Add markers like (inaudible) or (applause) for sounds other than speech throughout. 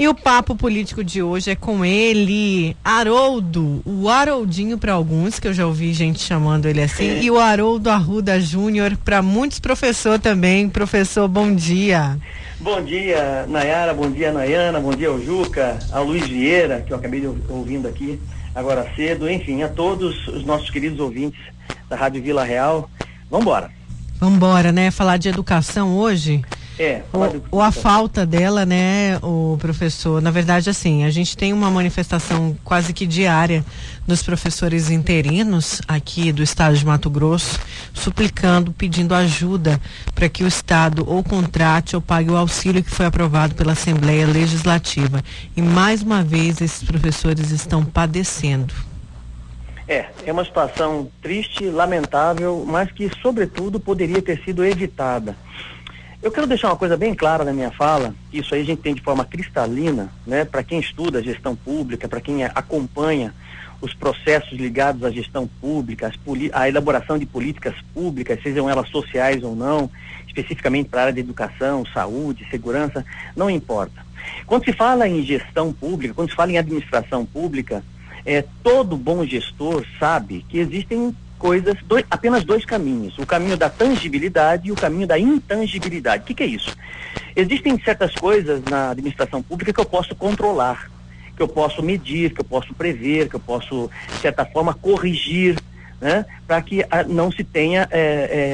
E o papo político de hoje é com ele, Haroldo, o Haroldinho para alguns, que eu já ouvi gente chamando ele assim, e o Haroldo Arruda Júnior para muitos professor também. Professor, bom dia. Bom dia, Nayara, bom dia, Nayana, bom dia ao Juca, ao Luiz Vieira, que eu acabei de ouvindo aqui agora cedo, enfim, a todos os nossos queridos ouvintes da Rádio Vila Real. Vamos embora, né? Falar de educação hoje. É, ou, ou, a falta dela, né, o professor. Na verdade, assim, a gente tem uma manifestação quase que diária dos professores interinos aqui do estado de Mato Grosso, suplicando, pedindo ajuda para que o estado ou contrate ou pague o auxílio que foi aprovado pela Assembleia Legislativa. E mais uma vez esses professores estão padecendo. É, é uma situação triste, lamentável, mas que, sobretudo, poderia ter sido evitada. Eu quero deixar uma coisa bem clara na minha fala, isso aí a gente tem de forma cristalina, né, para quem estuda gestão pública, para quem acompanha os processos ligados à gestão pública, a elaboração de políticas públicas, sejam elas sociais ou não, especificamente para a área de educação, saúde, segurança, não importa. Quando se fala em gestão pública, quando se fala em administração pública, é, todo bom gestor sabe que existem coisas, dois, apenas dois caminhos: o caminho da tangibilidade e o caminho da intangibilidade. O que, que é isso? Existem certas coisas na administração pública que eu posso controlar, que eu posso medir, que eu posso prever, que eu posso, de certa forma, corrigir, né, para que a, não se tenha é,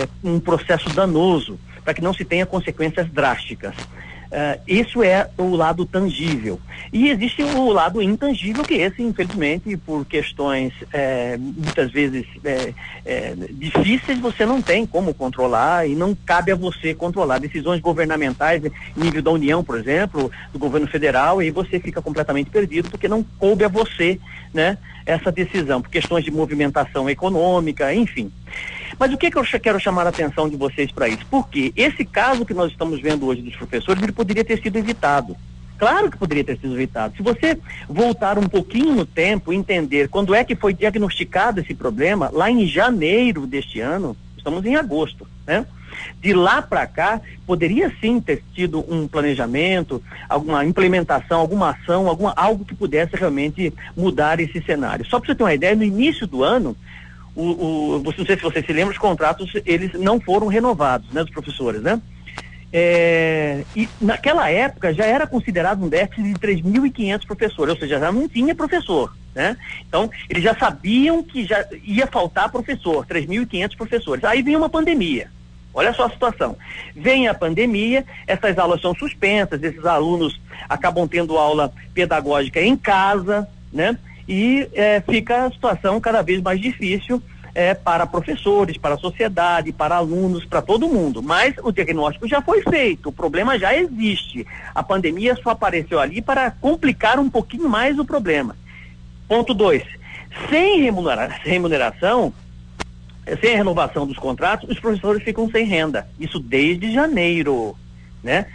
é, um processo danoso, para que não se tenha consequências drásticas. Uh, isso é o lado tangível. E existe o lado intangível, que esse, infelizmente, por questões é, muitas vezes é, é, difíceis, você não tem como controlar e não cabe a você controlar decisões governamentais, nível da União, por exemplo, do governo federal, e você fica completamente perdido porque não coube a você né, essa decisão, por questões de movimentação econômica, enfim. Mas o que, que eu quero chamar a atenção de vocês para isso? Porque esse caso que nós estamos vendo hoje dos professores, ele poderia ter sido evitado. Claro que poderia ter sido evitado. Se você voltar um pouquinho no tempo e entender quando é que foi diagnosticado esse problema, lá em janeiro deste ano, estamos em agosto, né? De lá para cá, poderia sim ter tido um planejamento, alguma implementação, alguma ação, alguma, algo que pudesse realmente mudar esse cenário. Só para você ter uma ideia, no início do ano, o, o, não sei se você se lembra, os contratos eles não foram renovados, né, dos professores, né? É, e naquela época já era considerado um déficit de 3.500 professores, ou seja, já não tinha professor, né? Então, eles já sabiam que já ia faltar professor, 3.500 professores. Aí vem uma pandemia. Olha só a situação. Vem a pandemia, essas aulas são suspensas, esses alunos acabam tendo aula pedagógica em casa, né? E é, fica a situação cada vez mais difícil é, para professores, para a sociedade, para alunos, para todo mundo. Mas o diagnóstico já foi feito, o problema já existe. A pandemia só apareceu ali para complicar um pouquinho mais o problema. Ponto 2. Sem remunera remuneração, sem a renovação dos contratos, os professores ficam sem renda. Isso desde janeiro, né?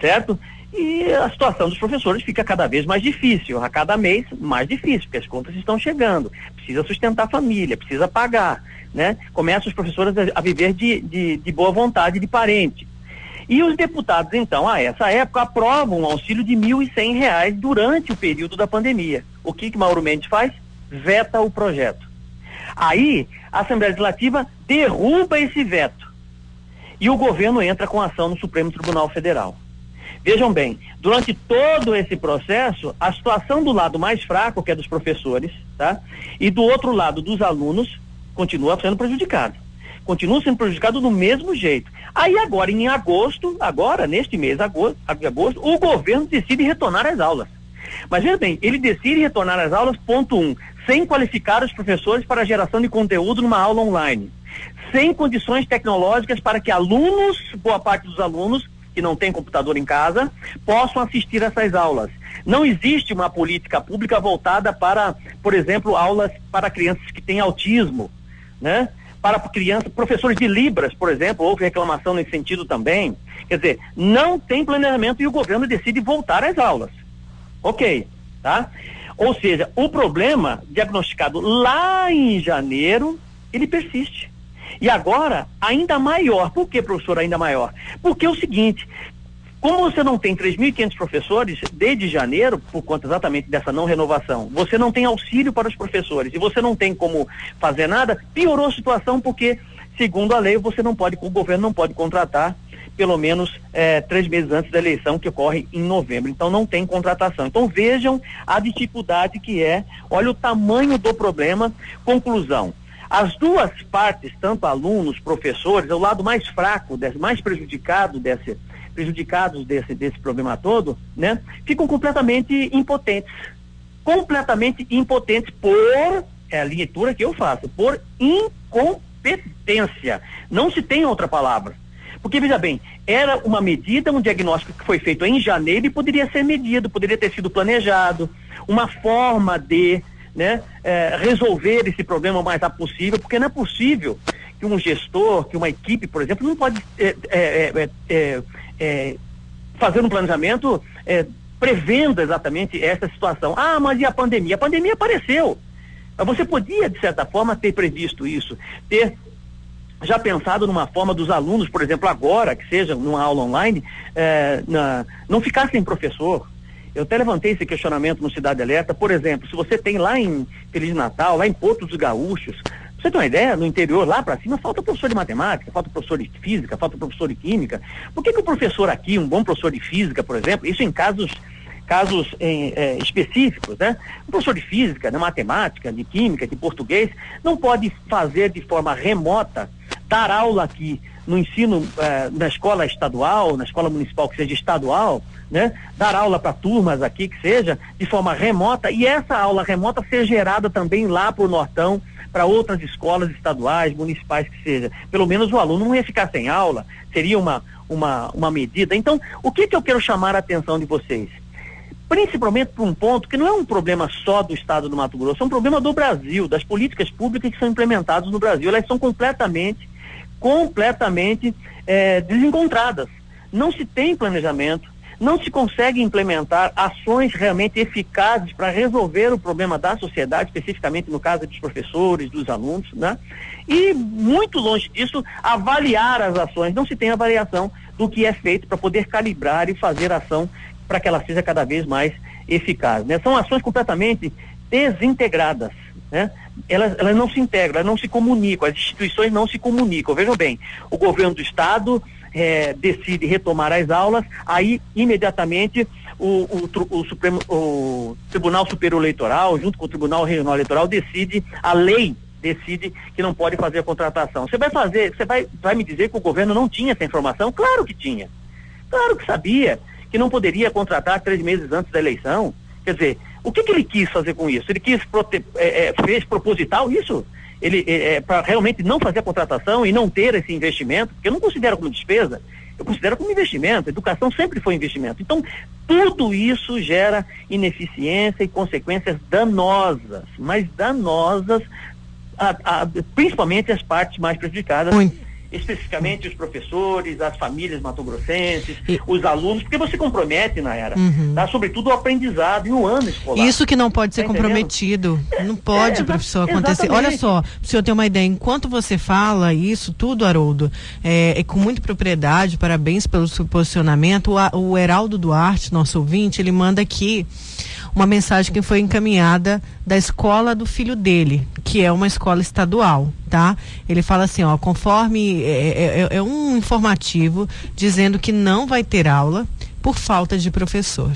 Certo? E a situação dos professores fica cada vez mais difícil, a cada mês mais difícil, porque as contas estão chegando, precisa sustentar a família, precisa pagar, né? Começam os professores a, viver de, de, de, boa vontade de parente. E os deputados, então, a essa época, aprovam um auxílio de R$ reais durante o período da pandemia. O que que Mauro Mendes faz? Veta o projeto. Aí, a Assembleia Legislativa derruba esse veto. E o governo entra com ação no Supremo Tribunal Federal. Vejam bem, durante todo esse processo, a situação do lado mais fraco, que é dos professores, tá? E do outro lado dos alunos, continua sendo prejudicado. Continua sendo prejudicado do mesmo jeito. Aí agora, em agosto, agora, neste mês agosto, agosto, o governo decide retornar às aulas. Mas veja bem, ele decide retornar às aulas, ponto um, sem qualificar os professores para a geração de conteúdo numa aula online. Sem condições tecnológicas para que alunos, boa parte dos alunos, que não têm computador em casa possam assistir essas aulas. Não existe uma política pública voltada para, por exemplo, aulas para crianças que têm autismo, né? Para crianças, professores de Libras, por exemplo, houve reclamação nesse sentido também. Quer dizer, não tem planejamento e o governo decide voltar às aulas. Ok, tá? Ou seja, o problema diagnosticado lá em janeiro, ele persiste. E agora, ainda maior. Por que, professor, ainda maior? Porque é o seguinte, como você não tem 3.500 professores desde janeiro, por conta exatamente dessa não renovação, você não tem auxílio para os professores e você não tem como fazer nada, piorou a situação porque, segundo a lei, você não pode, o governo não pode contratar pelo menos é, três meses antes da eleição que ocorre em novembro. Então não tem contratação. Então vejam a dificuldade que é, olha o tamanho do problema. Conclusão. As duas partes, tanto alunos, professores, é o lado mais fraco, desse, mais prejudicado desse, prejudicados desse, desse problema todo, né, ficam completamente impotentes. Completamente impotentes por, é a leitura que eu faço, por incompetência. Não se tem outra palavra. Porque, veja bem, era uma medida, um diagnóstico que foi feito em janeiro e poderia ser medido, poderia ter sido planejado, uma forma de né, é, resolver esse problema o mais rápido possível, porque não é possível que um gestor, que uma equipe, por exemplo, não pode é, é, é, é fazer um planejamento é, prevendo exatamente essa situação. Ah, mas e a pandemia? A pandemia apareceu. Você podia, de certa forma, ter previsto isso, ter já pensado numa forma dos alunos, por exemplo, agora, que seja numa aula online, é, na, não ficar sem professor. Eu até levantei esse questionamento no Cidade Alerta. Por exemplo, se você tem lá em Feliz Natal, lá em Porto dos Gaúchos, você tem uma ideia, no interior, lá para cima, falta professor de matemática, falta professor de física, falta professor de química. Por que, que o professor aqui, um bom professor de física, por exemplo, isso em casos casos em, é, específicos, né? O professor de física, de matemática, de química, de português, não pode fazer de forma remota dar aula aqui no ensino eh, na escola estadual, na escola municipal que seja estadual, né? Dar aula para turmas aqui que seja de forma remota e essa aula remota ser gerada também lá para o Nortão, para outras escolas estaduais, municipais que seja. Pelo menos o aluno não ia ficar sem aula, seria uma, uma, uma medida. Então, o que, que eu quero chamar a atenção de vocês? Principalmente para um ponto que não é um problema só do estado do Mato Grosso, é um problema do Brasil, das políticas públicas que são implementadas no Brasil. Elas são completamente completamente é, desencontradas. Não se tem planejamento, não se consegue implementar ações realmente eficazes para resolver o problema da sociedade, especificamente no caso dos professores, dos alunos, né? E muito longe disso, avaliar as ações, não se tem avaliação do que é feito para poder calibrar e fazer ação para que ela seja cada vez mais eficaz, né? São ações completamente desintegradas, né? Elas, elas não se integram, elas não se comunicam, as instituições não se comunicam. Vejam bem, o governo do estado é, decide retomar as aulas, aí imediatamente o, o, o, Supremo, o Tribunal Superior Eleitoral, junto com o Tribunal Regional Eleitoral, decide, a lei decide que não pode fazer a contratação. Você vai fazer, você vai, vai me dizer que o governo não tinha essa informação? Claro que tinha. Claro que sabia que não poderia contratar três meses antes da eleição. Quer dizer, o que, que ele quis fazer com isso? Ele quis prote é, é, fez proposital isso? Ele é, é para realmente não fazer a contratação e não ter esse investimento, porque eu não considero como despesa, eu considero como investimento. Educação sempre foi investimento. Então, tudo isso gera ineficiência e consequências danosas, mas danosas, a, a, principalmente as partes mais prejudicadas. Muito especificamente os professores, as famílias matogrossenses, e... os alunos, porque você compromete, na era, uhum. tá? sobretudo o aprendizado e o ano escolar. Isso que não pode ser tá comprometido. Não pode, é, professor, acontecer. Exatamente. Olha só, o senhor ter uma ideia, enquanto você fala isso tudo, Haroldo, é, é com muita propriedade, parabéns pelo seu posicionamento, o, o Heraldo Duarte, nosso ouvinte, ele manda aqui uma mensagem que foi encaminhada da escola do filho dele, que é uma escola estadual, tá? Ele fala assim, ó, conforme é, é, é, é um informativo dizendo que não vai ter aula por falta de professor.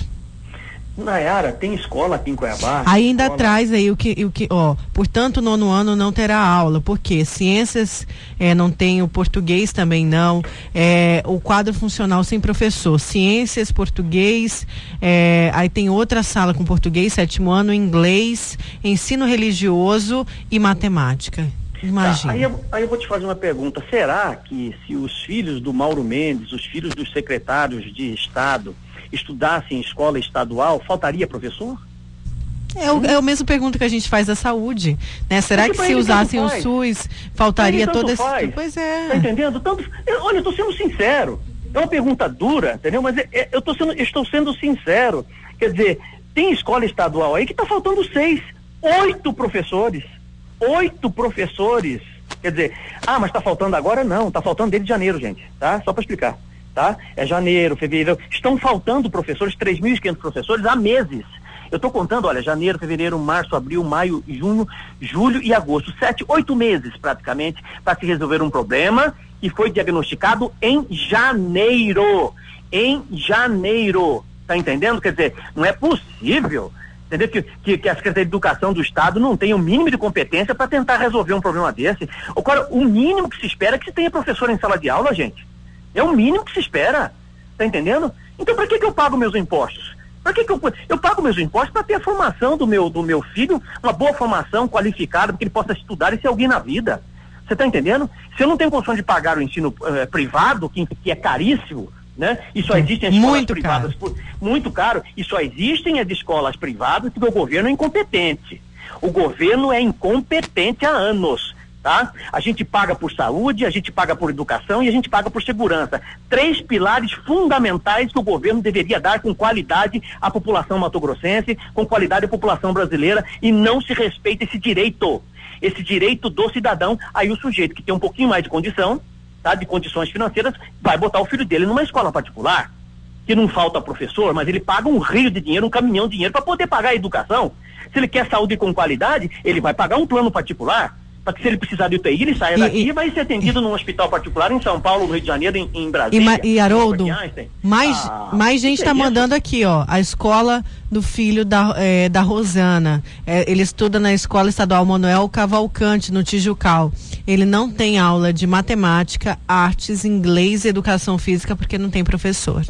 Nayara, tem escola aqui em Cuiabá? Ainda escola... traz aí o que, o que, ó, portanto, nono ano não terá aula, porque ciências é, não tem, o português também não, é, o quadro funcional sem professor, ciências, português, é, aí tem outra sala com português, sétimo ano, inglês, ensino religioso e matemática. Imagina. Tá, aí, eu, aí eu vou te fazer uma pergunta. Será que se os filhos do Mauro Mendes, os filhos dos secretários de Estado, estudassem em escola estadual, faltaria professor? É, o, é a mesma pergunta que a gente faz da saúde, né? Será que se usassem o SUS, faltaria todo esse... Pois é. Tá entendendo? Tanto... Eu, olha, eu tô sendo sincero. É uma pergunta dura, entendeu? Mas é, é, eu tô sendo, estou sendo sincero. Quer dizer, tem escola estadual aí que está faltando seis, oito professores. Oito professores. Quer dizer, ah, mas está faltando agora? Não, está faltando desde janeiro, gente, tá? Só para explicar, tá? É janeiro, fevereiro. Estão faltando professores, 3.500 professores há meses. Eu estou contando, olha, janeiro, fevereiro, março, abril, maio, junho, julho e agosto. Sete, oito meses praticamente para se resolver um problema que foi diagnosticado em janeiro. Em janeiro. Tá entendendo? Quer dizer, não é possível entendeu? Que, que, que, a Secretaria de Educação do Estado não tenha o mínimo de competência para tentar resolver um problema desse. Agora, o mínimo que se espera é que se tenha professor em sala de aula, gente. É o mínimo que se espera. Tá entendendo? Então, para que, que eu pago meus impostos? Para que, que eu, eu pago meus impostos para ter a formação do meu, do meu filho, uma boa formação qualificada, para que ele possa estudar e ser alguém na vida. Você está entendendo? Se eu não tenho condição de pagar o ensino uh, privado, que, que é caríssimo, né? E só existem as escolas muito privadas caro. Muito caro, e só existem as escolas privadas porque o governo é incompetente. O governo é incompetente há anos tá? A gente paga por saúde, a gente paga por educação e a gente paga por segurança. Três pilares fundamentais que o governo deveria dar com qualidade à população matogrossense, com qualidade à população brasileira e não se respeita esse direito. Esse direito do cidadão, aí o sujeito que tem um pouquinho mais de condição, tá? De condições financeiras, vai botar o filho dele numa escola particular, que não falta professor, mas ele paga um rio de dinheiro, um caminhão de dinheiro para poder pagar a educação. Se ele quer saúde com qualidade, ele vai pagar um plano particular para que se ele precisar de UTI, ele saia e, daqui e vai ser atendido e, num hospital particular em São Paulo, no Rio de Janeiro, em, em Brasília. E, e Haroldo, mais, ah, mais gente está mandando aqui, ó, a escola do filho da, é, da Rosana. É, ele estuda na Escola Estadual Manuel Cavalcante, no Tijucal. Ele não tem aula de matemática, artes, inglês e educação física porque não tem professor.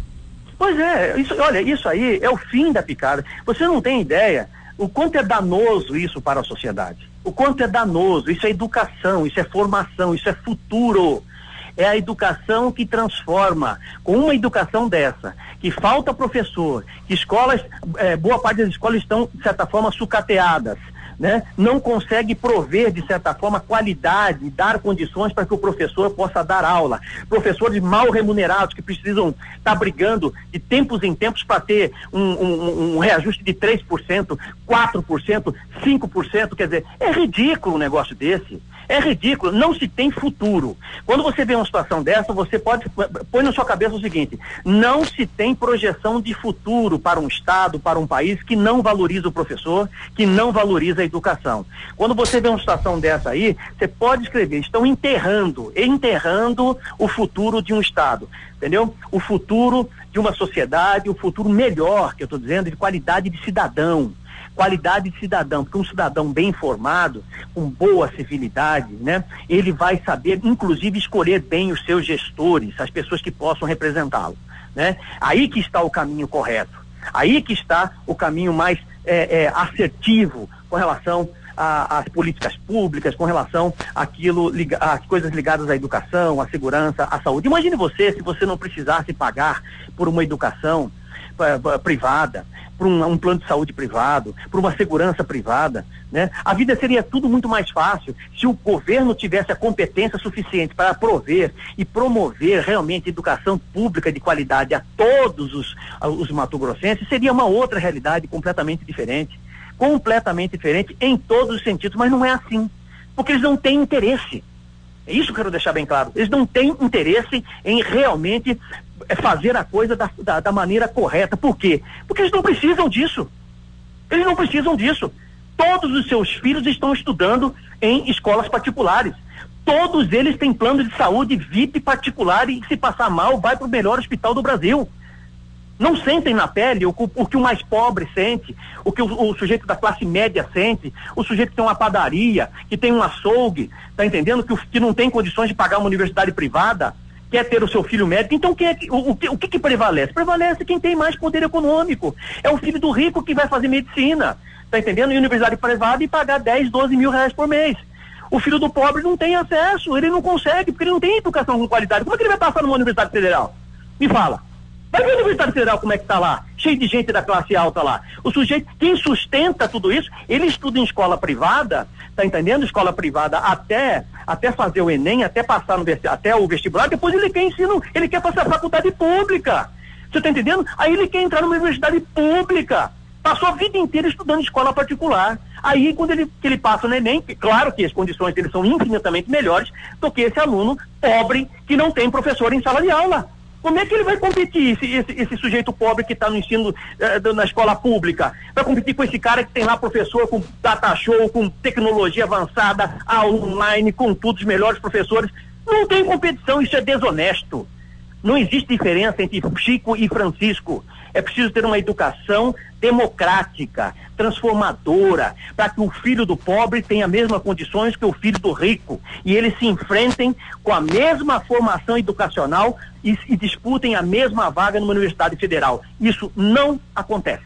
Pois é, isso, olha, isso aí é o fim da picada. Você não tem ideia o quanto é danoso isso para a sociedade. O quanto é danoso. Isso é educação, isso é formação, isso é futuro. É a educação que transforma. Com uma educação dessa, que falta professor, que escolas, é, boa parte das escolas estão, de certa forma, sucateadas né, não consegue prover, de certa forma, qualidade, dar condições para que o professor possa dar aula. Professores mal remunerados que precisam estar tá brigando de tempos em tempos para ter um, um, um, reajuste de 3%, 4%, 5%. Quer dizer, é ridículo um negócio desse. É ridículo, não se tem futuro. Quando você vê uma situação dessa, você pode põe na sua cabeça o seguinte: não se tem projeção de futuro para um estado, para um país que não valoriza o professor, que não valoriza a educação. Quando você vê uma situação dessa aí, você pode escrever, estão enterrando, enterrando o futuro de um estado, entendeu? O futuro de uma sociedade, o futuro melhor, que eu estou dizendo, de qualidade de cidadão qualidade de cidadão, porque um cidadão bem informado, com boa civilidade, né, ele vai saber, inclusive, escolher bem os seus gestores, as pessoas que possam representá-lo. Né? Aí que está o caminho correto. Aí que está o caminho mais é, é, assertivo com relação às políticas públicas, com relação àquilo, às coisas ligadas à educação, à segurança, à saúde. Imagine você se você não precisasse pagar por uma educação uh, privada, por um, um, plano de saúde privado, por uma segurança privada, né? A vida seria tudo muito mais fácil se o governo tivesse a competência suficiente para prover e promover realmente educação pública de qualidade a todos os, os matogrossenses, seria uma outra realidade completamente diferente. Completamente diferente em todos os sentidos, mas não é assim. Porque eles não têm interesse. É isso eu quero deixar bem claro. Eles não têm interesse em realmente é fazer a coisa da, da, da maneira correta. Por quê? Porque eles não precisam disso. Eles não precisam disso. Todos os seus filhos estão estudando em escolas particulares. Todos eles têm plano de saúde VIP particular e se passar mal vai para o melhor hospital do Brasil. Não sentem na pele o, o que o mais pobre sente, o que o, o, sujeito da classe média sente, o sujeito que tem uma padaria, que tem um açougue, tá entendendo? Que, que não tem condições de pagar uma universidade privada, quer ter o seu filho médico. Então, quem é, o, o, o que, que prevalece? Prevalece quem tem mais poder econômico. É o filho do rico que vai fazer medicina, tá entendendo? Em universidade privada e pagar 10, 12 mil reais por mês. O filho do pobre não tem acesso, ele não consegue, porque ele não tem educação com qualidade. Como é que ele vai passar numa universidade federal? Me fala. Vai ver a Universidade Federal como é que está lá, cheio de gente da classe alta lá. O sujeito, quem sustenta tudo isso, ele estuda em escola privada, tá entendendo? Escola privada até, até fazer o Enem, até passar no até o vestibular, depois ele quer ensino, ele quer a faculdade pública. Você está entendendo? Aí ele quer entrar numa universidade pública. Passou a vida inteira estudando em escola particular. Aí, quando ele, que ele passa no Enem, claro que as condições dele são infinitamente melhores do que esse aluno pobre que não tem professor em sala de aula. Como é que ele vai competir, esse, esse, esse sujeito pobre que está no ensino eh, na escola pública? Vai competir com esse cara que tem lá professor com data show, com tecnologia avançada, online, com tudo, os melhores professores. Não tem competição, isso é desonesto. Não existe diferença entre Chico e Francisco. É preciso ter uma educação democrática, transformadora, para que o filho do pobre tenha as mesmas condições que o filho do rico. E eles se enfrentem com a mesma formação educacional e, e disputem a mesma vaga numa universidade federal. Isso não acontece.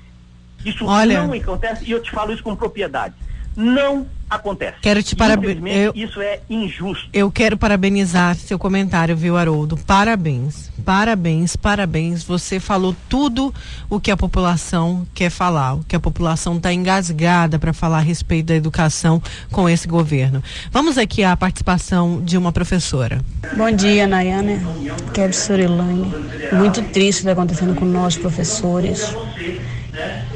Isso Olha... não acontece e eu te falo isso com propriedade. Não acontece. Quero te parabenizar. Isso é injusto. Eu quero parabenizar seu comentário, viu, Haroldo? Parabéns, parabéns, parabéns. Você falou tudo o que a população quer falar, o que a população está engasgada para falar a respeito da educação com esse governo. Vamos aqui à participação de uma professora. Bom dia, Nayane. Que é Surilane. Muito triste o que está acontecendo com nós, professores.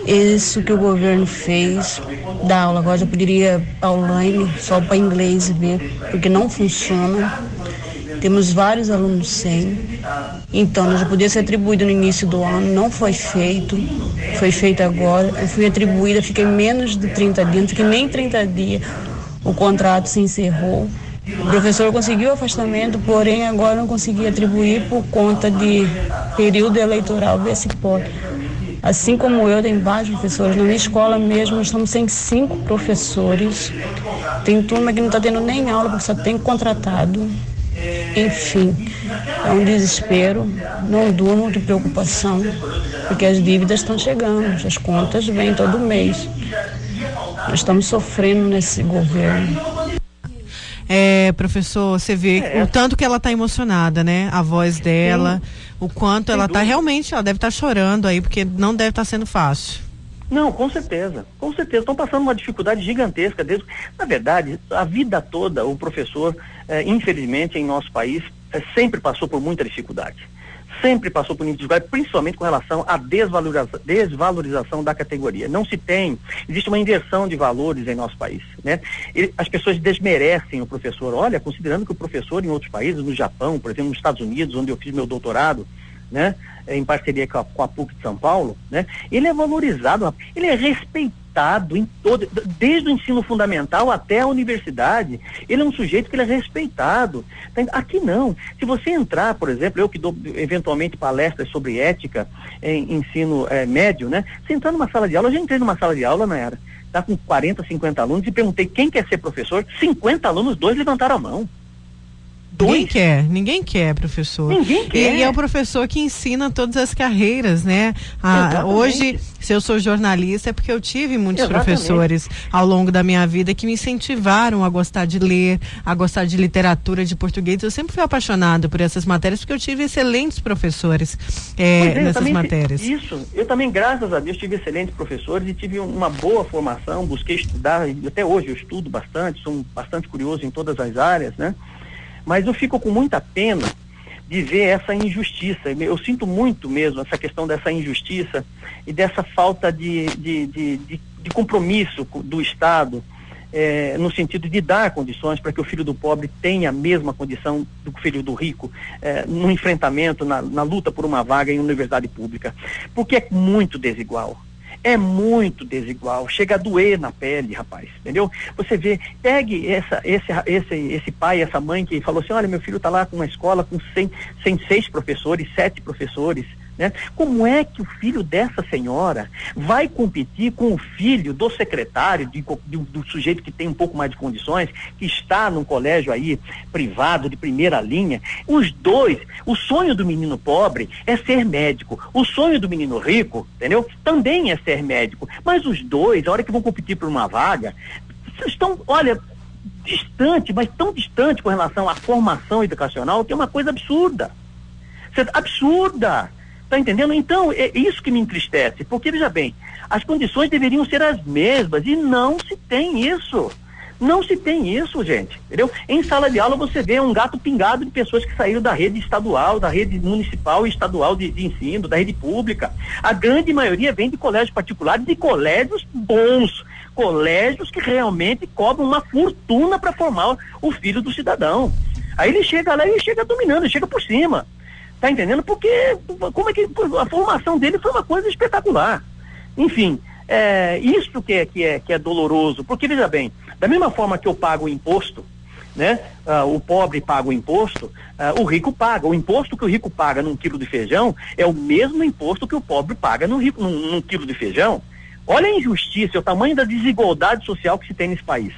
Isso que o governo fez da aula. Agora já poderia online, só para inglês ver, porque não funciona. Temos vários alunos sem. Então, já podia ser atribuído no início do ano, não foi feito. Foi feito agora. Eu fui atribuída, fiquei menos de 30 dias, não fiquei nem 30 dias. O contrato se encerrou. O professor conseguiu afastamento, porém agora não consegui atribuir por conta de período eleitoral desse pode. Assim como eu, tem vários professores. Na minha escola mesmo, nós estamos sem cinco professores. Tem turma que não está tendo nem aula porque só tem contratado. Enfim, é um desespero. Não durmo de preocupação, porque as dívidas estão chegando, as contas vêm todo mês. Nós estamos sofrendo nesse governo. É, professor, você vê é. o tanto que ela está emocionada, né? A voz dela, Sim. o quanto Sem ela está realmente, ela deve estar tá chorando aí, porque não deve estar tá sendo fácil. Não, com certeza, com certeza. Estão passando uma dificuldade gigantesca. Desde... Na verdade, a vida toda, o professor, é, infelizmente, em nosso país, é, sempre passou por muita dificuldade sempre passou por dificuldade, principalmente com relação à desvalorização, desvalorização da categoria. Não se tem, existe uma inversão de valores em nosso país, né? As pessoas desmerecem o professor. Olha, considerando que o professor em outros países, no Japão, por exemplo, nos Estados Unidos, onde eu fiz meu doutorado, né? Em parceria com a, com a PUC de São Paulo, né? Ele é valorizado, ele é respeitado em todo, desde o ensino fundamental até a universidade. Ele é um sujeito que ele é respeitado. Aqui não. Se você entrar, por exemplo, eu que dou eventualmente palestras sobre ética em ensino é, médio, né? Se entrar numa sala de aula, eu já entrei numa sala de aula, não era? Tá com 40, 50 alunos e perguntei quem quer ser professor. 50 alunos, dois levantaram a mão. Ninguém quer, ninguém quer, professor. Ninguém quer. E, é o professor que ensina todas as carreiras, né? Ah, hoje, se eu sou jornalista, é porque eu tive muitos Exatamente. professores ao longo da minha vida que me incentivaram a gostar de ler, a gostar de literatura, de português. Eu sempre fui apaixonado por essas matérias porque eu tive excelentes professores é, é, nessas matérias. Isso, eu também, graças a Deus, tive excelentes professores e tive uma boa formação, busquei estudar, e até hoje eu estudo bastante, sou bastante curioso em todas as áreas, né? Mas eu fico com muita pena de ver essa injustiça. Eu sinto muito mesmo essa questão dessa injustiça e dessa falta de, de, de, de, de compromisso do Estado. É, no sentido de dar condições para que o filho do pobre tenha a mesma condição do filho do rico é, no enfrentamento, na, na luta por uma vaga em universidade pública. Porque é muito desigual é muito desigual, chega a doer na pele, rapaz, entendeu? Você vê, pegue essa, esse, esse, esse pai, essa mãe que falou assim, olha, meu filho está lá com uma escola com 100, 106 professores, sete professores, né? Como é que o filho dessa senhora vai competir com o filho do secretário, de, de, do sujeito que tem um pouco mais de condições, que está num colégio aí privado, de primeira linha? Os dois, o sonho do menino pobre é ser médico, o sonho do menino rico, entendeu? Também é ser médico. Mas os dois, a hora que vão competir por uma vaga, estão, olha, distante, mas tão distante com relação à formação educacional que é uma coisa absurda. Absurda. Tá entendendo? Então, é isso que me entristece, porque veja bem, as condições deveriam ser as mesmas e não se tem isso. Não se tem isso, gente, entendeu? Em sala de aula você vê um gato pingado de pessoas que saíram da rede estadual, da rede municipal e estadual de, de ensino, da rede pública. A grande maioria vem de colégios particulares, de colégios bons, colégios que realmente cobram uma fortuna para formar o filho do cidadão. Aí ele chega lá e chega dominando, ele chega por cima. Tá entendendo? Porque como é que a formação dele foi uma coisa espetacular. Enfim, é, isso que é, que, é, que é doloroso, porque veja bem, da mesma forma que eu pago o imposto, né? Uh, o pobre paga o imposto, uh, o rico paga. O imposto que o rico paga num quilo de feijão é o mesmo imposto que o pobre paga num, rico, num, num quilo de feijão. Olha a injustiça, o tamanho da desigualdade social que se tem nesse país.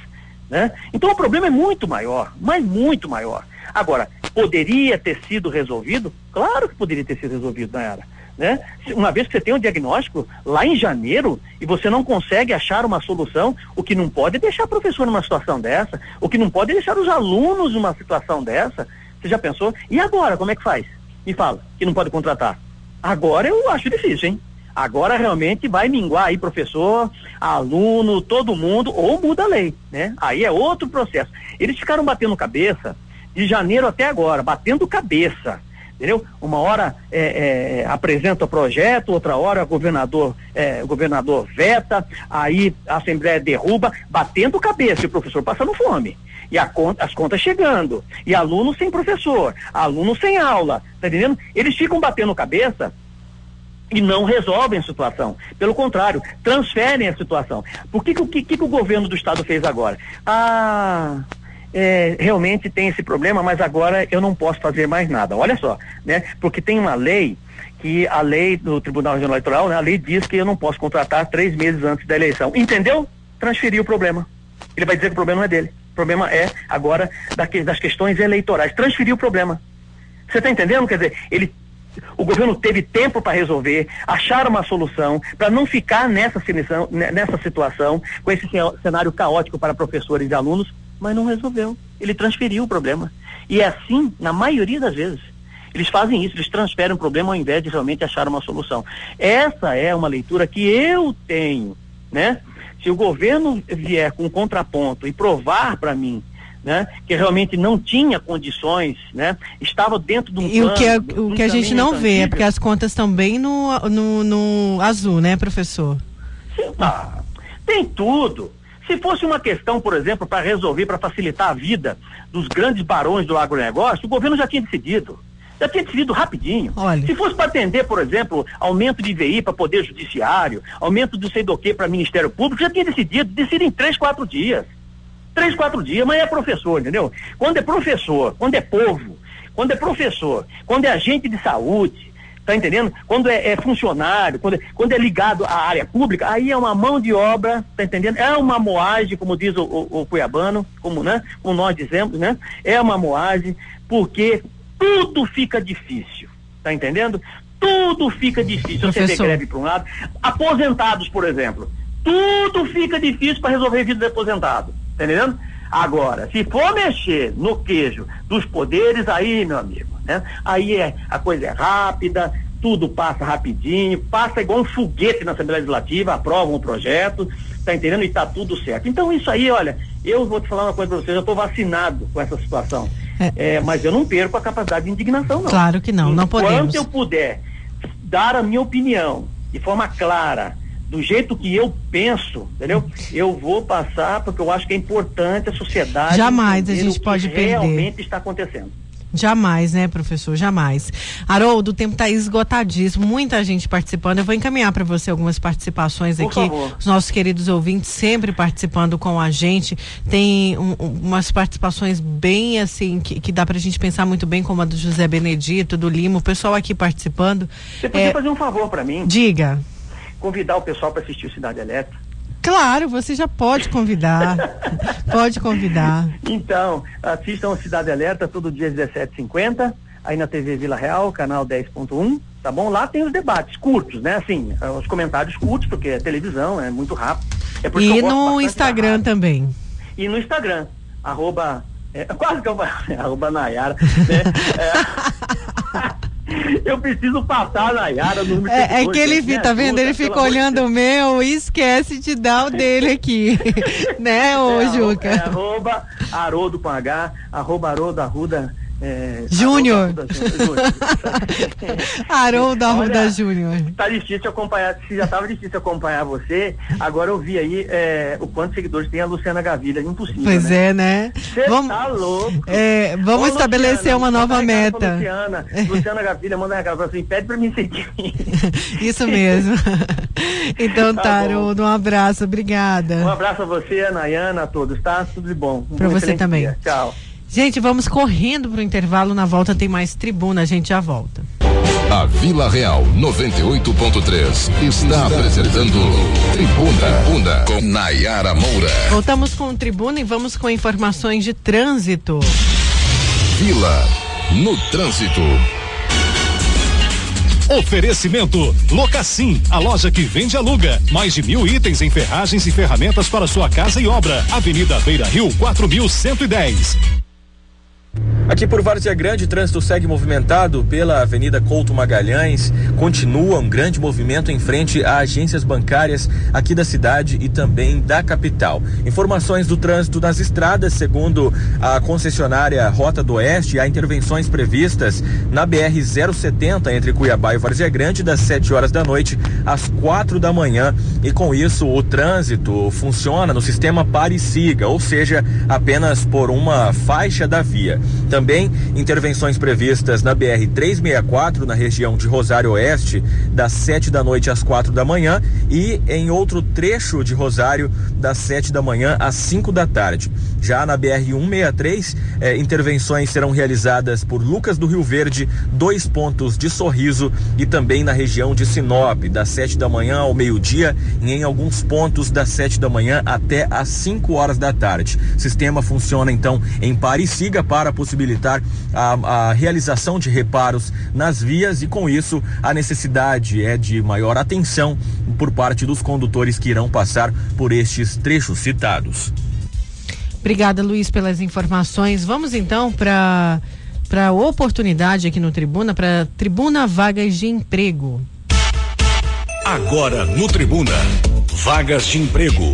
Né? Então o problema é muito maior, mas muito maior. Agora, poderia ter sido resolvido? Claro que poderia ter sido resolvido, né? Uma vez que você tem um diagnóstico lá em janeiro e você não consegue achar uma solução, o que não pode é deixar o professor numa situação dessa, o que não pode é deixar os alunos numa situação dessa. Você já pensou? E agora, como é que faz? Me fala, que não pode contratar. Agora eu acho difícil, hein? Agora realmente vai minguar aí professor, aluno, todo mundo, ou muda a lei, né? Aí é outro processo. Eles ficaram batendo cabeça de janeiro até agora, batendo cabeça entendeu? Uma hora é, é, apresenta o projeto, outra hora o governador, é, o governador veta, aí a Assembleia derruba, batendo cabeça e o professor passando fome. E conta, as contas chegando. E aluno sem professor, aluno sem aula, tá entendendo? Eles ficam batendo cabeça e não resolvem a situação. Pelo contrário, transferem a situação. Por que, que, que, que o governo do estado fez agora? Ah é, realmente tem esse problema, mas agora eu não posso fazer mais nada. Olha só, né? Porque tem uma lei que a lei do Tribunal Regional Eleitoral, né, a lei diz que eu não posso contratar três meses antes da eleição. Entendeu? Transferir o problema. Ele vai dizer que o problema não é dele. O problema é agora das questões eleitorais. Transferir o problema. Você está entendendo? Quer dizer, ele o governo teve tempo para resolver, achar uma solução, para não ficar nessa, nessa situação, com esse cenário caótico para professores e alunos, mas não resolveu. Ele transferiu o problema. E é assim, na maioria das vezes. Eles fazem isso, eles transferem o problema ao invés de realmente achar uma solução. Essa é uma leitura que eu tenho, né? Se o governo vier com um contraponto e provar para mim né, que realmente não tinha condições, né, estava dentro de um E plano, o que, é, o que a gente não vê é porque as contas estão bem no, no, no azul, né, professor? Sim, tá. Tem tudo. Se fosse uma questão, por exemplo, para resolver, para facilitar a vida dos grandes barões do agronegócio, o governo já tinha decidido. Já tinha decidido rapidinho. Olha. Se fosse para atender, por exemplo, aumento de IVI para Poder Judiciário, aumento do sei do que para Ministério Público, já tinha decidido. Decide em três, quatro dias. Três, quatro dias, mas é professor, entendeu? Quando é professor, quando é povo, quando é professor, quando é agente de saúde, Tá entendendo? Quando é, é funcionário, quando é, quando é, ligado à área pública, aí é uma mão de obra, tá entendendo? É uma moagem, como diz o, o, o Cuiabano, como, né? como nós dizemos, né? É uma moagem, porque tudo fica difícil, tá entendendo? Tudo fica difícil. Professor. Você vê greve para um lado. Aposentados, por exemplo. Tudo fica difícil para resolver a vida do aposentado. Tá entendendo? Agora, se for mexer no queijo dos poderes, aí, meu amigo, né? Aí é, a coisa é rápida, tudo passa rapidinho, passa igual um foguete na Assembleia Legislativa, aprovam o projeto, tá entendendo? E tá tudo certo. Então isso aí, olha, eu vou te falar uma coisa para vocês, eu estou vacinado com essa situação. É. É, mas eu não perco a capacidade de indignação, não. Claro que não, não podemos. Enquanto eu puder dar a minha opinião de forma clara, do jeito que eu penso, entendeu? Eu vou passar porque eu acho que é importante a sociedade. Jamais a gente pode perder. Realmente está acontecendo. Jamais, né, professor? Jamais. Haroldo, o tempo está esgotadíssimo, muita gente participando. Eu vou encaminhar para você algumas participações Por aqui. Favor. Os nossos queridos ouvintes sempre participando com a gente. Tem um, umas participações bem assim, que, que dá para a gente pensar muito bem, como a do José Benedito, do Lima, o pessoal aqui participando. Você podia é... fazer um favor para mim? Diga. Convidar o pessoal para assistir o Cidade Elétrica. Claro, você já pode convidar. (laughs) pode convidar. Então, assistam Cidade Alerta todo dia às 17h50, aí na TV Vila Real, canal 10.1, tá bom? Lá tem os debates curtos, né? Assim, é, os comentários curtos, porque é televisão, é muito rápido. É e no Instagram também. E no Instagram. arroba, é, (laughs) quase que eu arroba Nayara, né? (laughs) É, (laughs) eu preciso passar a Nayara no é, é que ele, né? tá vendo? Ele fica olhando o meu e esquece de dar o dele aqui. (laughs) né, ô é, Juca? É, arroba Arodo com H, arroba Arodo Arruda é, Júnior. Haroldo (laughs) Arruda Júnior. Tá difícil acompanhar, se já tava difícil acompanhar você, agora eu vi aí é, o quanto seguidores tem a Luciana Gavilha, impossível. Pois né? é, né? Você vamos, tá louco. É, vamos Ô, estabelecer Luciana, uma nova meta. Luciana, Luciana Gavilha, manda uma cara assim, pede pra mim seguir. (laughs) Isso mesmo. (laughs) então tá, tá Haroldo, um abraço, obrigada. Um abraço a você, a Nayana, a todos, tá? Tudo de bom. Um pra você também. Dia. Tchau. Gente, vamos correndo pro intervalo. Na volta tem mais tribuna, a gente já volta. A Vila Real 98.3 está apresentando Tribuna, Tribuna com Nayara Moura. Voltamos com Tribuna e vamos com informações de trânsito. Vila no trânsito. Oferecimento Locassim, a loja que vende e aluga. Mais de mil itens em ferragens e ferramentas para sua casa e obra. Avenida Beira Rio, 4110. Aqui por Várzea Grande, o trânsito segue movimentado pela Avenida Couto Magalhães. Continua um grande movimento em frente a agências bancárias aqui da cidade e também da capital. Informações do trânsito nas estradas, segundo a concessionária Rota do Oeste, há intervenções previstas na BR 070 entre Cuiabá e Várzea Grande das 7 horas da noite às 4 da manhã. E com isso, o trânsito funciona no sistema pare siga, ou seja, apenas por uma faixa da via. Também intervenções previstas na BR 364 na região de Rosário Oeste, das 7 da noite às 4 da manhã, e em outro trecho de Rosário, das 7 da manhã às 5 da tarde. Já na BR 163, eh, intervenções serão realizadas por Lucas do Rio Verde, dois pontos de Sorriso e também na região de Sinop, das 7 da manhã ao meio-dia, e em alguns pontos das 7 da manhã até às 5 horas da tarde. O sistema funciona então em pare e siga para possibilitar a, a realização de reparos nas vias e com isso a necessidade é de maior atenção por parte dos condutores que irão passar por estes trechos citados. Obrigada, Luiz, pelas informações. Vamos então para para oportunidade aqui no Tribuna, para Tribuna Vagas de Emprego. Agora no Tribuna, Vagas de Emprego.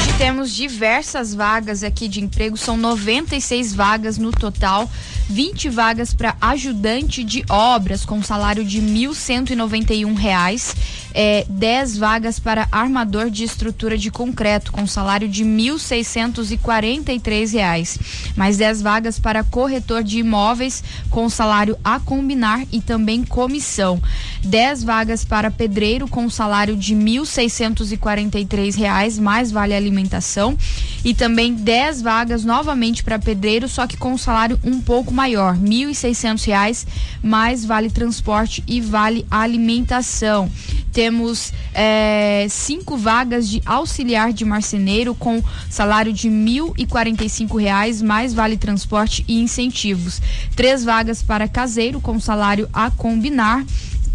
Hoje temos diversas vagas aqui de emprego, são 96 vagas no total. 20 vagas para ajudante de obras com salário de R$ 1.191, é, 10 vagas para armador de estrutura de concreto com salário de R$ 1.643, mais 10 vagas para corretor de imóveis com salário a combinar e também comissão. 10 vagas para pedreiro com salário de R$ 1.643, mais vale alimentação. E também 10 vagas novamente para pedreiro, só que com salário um pouco maior, R$ 1.600, mais vale transporte e vale alimentação. Temos é, cinco vagas de auxiliar de marceneiro com salário de R$ 1.045, mais vale transporte e incentivos. Três vagas para caseiro com salário a combinar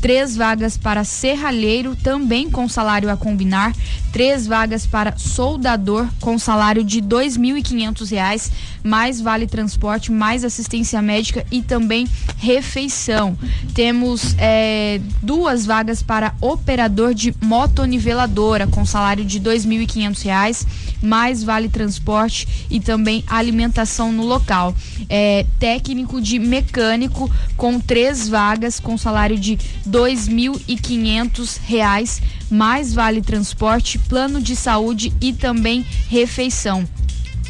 três vagas para serralheiro, também com salário a combinar, três vagas para soldador, com salário de R$ 2.500, mais vale transporte, mais assistência médica e também refeição. Temos é, duas vagas para operador de motoniveladora, com salário de R$ 2.500, mais vale transporte e também alimentação no local. É, técnico de mecânico, com três vagas, com salário de quinhentos reais, mais vale transporte, plano de saúde e também refeição.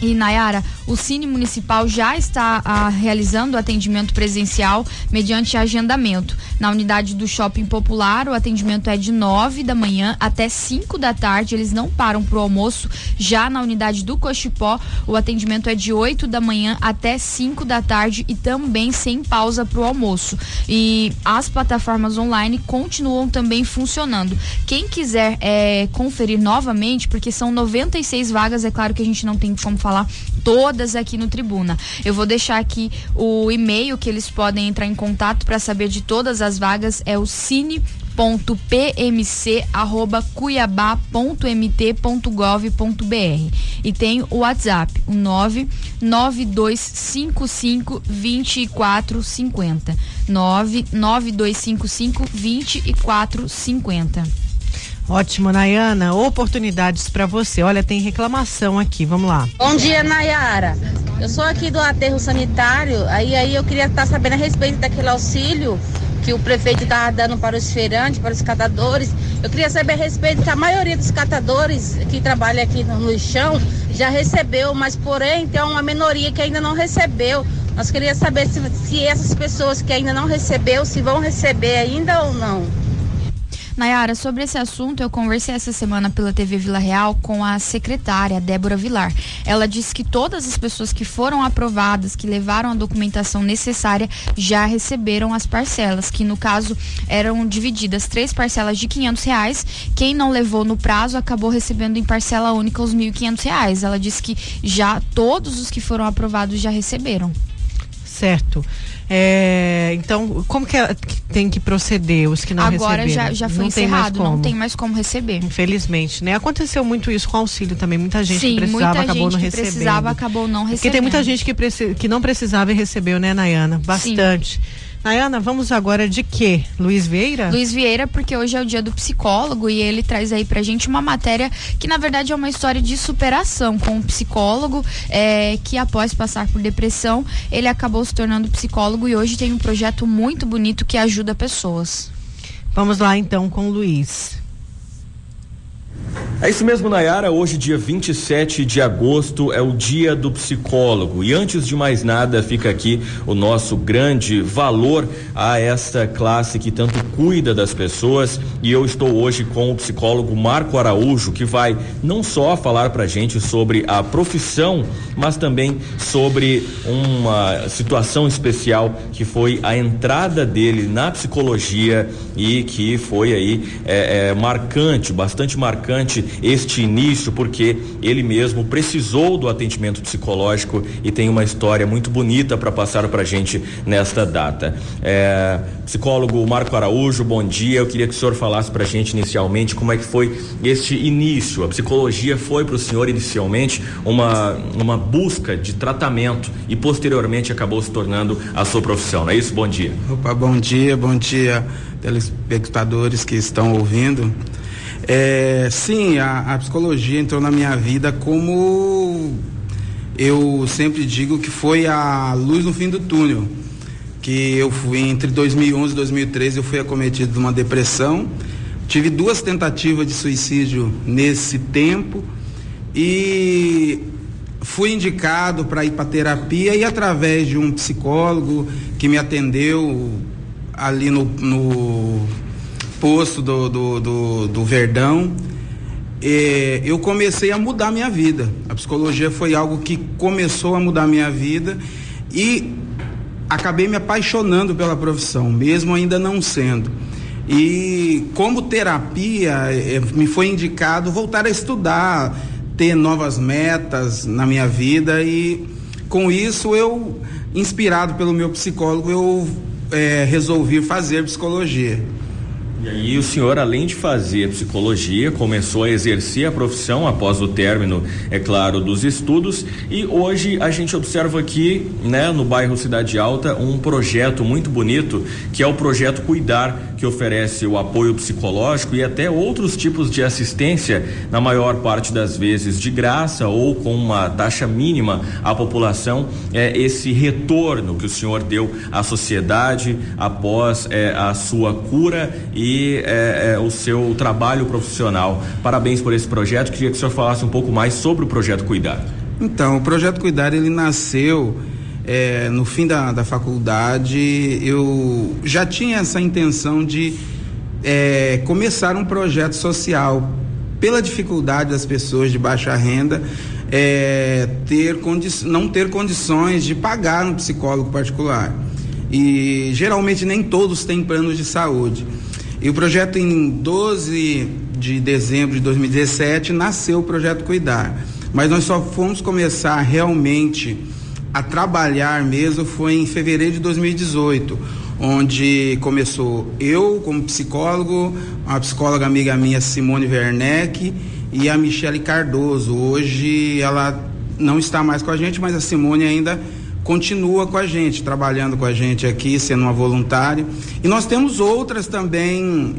E Nayara, o Cine Municipal já está ah, realizando atendimento presencial mediante agendamento. Na unidade do Shopping Popular, o atendimento é de 9 da manhã até 5 da tarde. Eles não param para o almoço. Já na unidade do Cochipó, o atendimento é de 8 da manhã até 5 da tarde e também sem pausa para o almoço. E as plataformas online continuam também funcionando. Quem quiser é, conferir novamente, porque são 96 vagas, é claro que a gente não tem como falar todas aqui no Tribuna. Eu vou deixar aqui o e-mail que eles podem entrar em contato para saber de todas as vagas, é o cine pmc@cuiabá.mt.gov.br. E tem o WhatsApp, o 99255 2450. 99255 2450. Ótimo, Nayana. Oportunidades para você. Olha, tem reclamação aqui. Vamos lá. Bom dia, Nayara. Eu sou aqui do aterro sanitário. Aí, aí eu queria estar sabendo a respeito daquele auxílio que o prefeito estava dando para os feirantes, para os catadores. Eu queria saber a respeito que a maioria dos catadores que trabalham aqui no, no chão já recebeu, mas porém tem uma minoria que ainda não recebeu. Nós queríamos saber se, se essas pessoas que ainda não recebeu, se vão receber ainda ou não. Nayara, sobre esse assunto, eu conversei essa semana pela TV Vila Real com a secretária, Débora Vilar. Ela disse que todas as pessoas que foram aprovadas, que levaram a documentação necessária, já receberam as parcelas, que no caso eram divididas três parcelas de quinhentos reais. Quem não levou no prazo acabou recebendo em parcela única os mil quinhentos reais. Ela disse que já todos os que foram aprovados já receberam. Certo. É, então, como que, é, tem que proceder os que não Agora receberam? já, já foi não encerrado, não tem mais como receber. Infelizmente, né? Aconteceu muito isso com auxílio também. Muita gente Sim, que precisava acabou não recebendo. precisava acabou não recebendo. Porque tem muita gente que, que não precisava e recebeu, né, Nayana? Bastante. Sim. Nayana, vamos agora de quê? Luiz Vieira? Luiz Vieira, porque hoje é o dia do psicólogo e ele traz aí pra gente uma matéria que na verdade é uma história de superação com um psicólogo é, que após passar por depressão, ele acabou se tornando psicólogo e hoje tem um projeto muito bonito que ajuda pessoas. Vamos lá então com o Luiz. É isso mesmo, Nayara. Hoje, dia 27 de agosto, é o dia do psicólogo. E antes de mais nada, fica aqui o nosso grande valor a esta classe que tanto cuida das pessoas. E eu estou hoje com o psicólogo Marco Araújo, que vai não só falar pra gente sobre a profissão, mas também sobre uma situação especial que foi a entrada dele na psicologia e que foi aí é, é, marcante, bastante marcante este início, porque ele mesmo precisou do atendimento psicológico e tem uma história muito bonita para passar para gente nesta data. É, psicólogo Marco Araújo, bom dia. Eu queria que o senhor falasse para gente inicialmente como é que foi este início. A psicologia foi para o senhor inicialmente uma, uma busca de tratamento e posteriormente acabou se tornando a sua profissão, não é isso? Bom dia. Opa, bom dia, bom dia, telespectadores que estão ouvindo. É, sim, a, a psicologia entrou na minha vida como eu sempre digo que foi a luz no fim do túnel. Que eu fui entre 2011 e 2013 eu fui acometido de uma depressão. Tive duas tentativas de suicídio nesse tempo e fui indicado para ir para terapia e através de um psicólogo que me atendeu ali no, no posto do, do, do, do Verdão, eu comecei a mudar minha vida. A psicologia foi algo que começou a mudar minha vida e acabei me apaixonando pela profissão, mesmo ainda não sendo. E como terapia, é, me foi indicado voltar a estudar, ter novas metas na minha vida e com isso eu, inspirado pelo meu psicólogo, eu é, resolvi fazer psicologia. E aí o senhor, além de fazer psicologia, começou a exercer a profissão após o término, é claro, dos estudos. E hoje a gente observa aqui, né, no bairro Cidade Alta, um projeto muito bonito, que é o projeto Cuidar, que oferece o apoio psicológico e até outros tipos de assistência, na maior parte das vezes de graça ou com uma taxa mínima à população. É esse retorno que o senhor deu à sociedade após é, a sua cura e é, é, o seu trabalho profissional. Parabéns por esse projeto. Queria que o senhor falasse um pouco mais sobre o projeto Cuidar. Então, o projeto Cuidar ele nasceu é, no fim da, da faculdade. Eu já tinha essa intenção de é, começar um projeto social pela dificuldade das pessoas de baixa renda é, ter não ter condições de pagar um psicólogo particular. E geralmente nem todos têm planos de saúde. E o projeto, em 12 de dezembro de 2017, nasceu o projeto Cuidar. Mas nós só fomos começar realmente a trabalhar mesmo foi em fevereiro de 2018, onde começou eu como psicólogo, uma psicóloga amiga minha, Simone Werneck, e a Michele Cardoso. Hoje ela não está mais com a gente, mas a Simone ainda continua com a gente, trabalhando com a gente aqui, sendo uma voluntária. E nós temos outras também.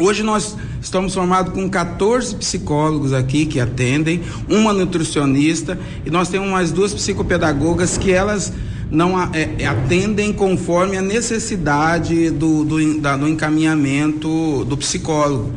Hoje nós estamos formados com 14 psicólogos aqui que atendem, uma nutricionista e nós temos mais duas psicopedagogas que elas não é, atendem conforme a necessidade do, do, da, do encaminhamento do psicólogo.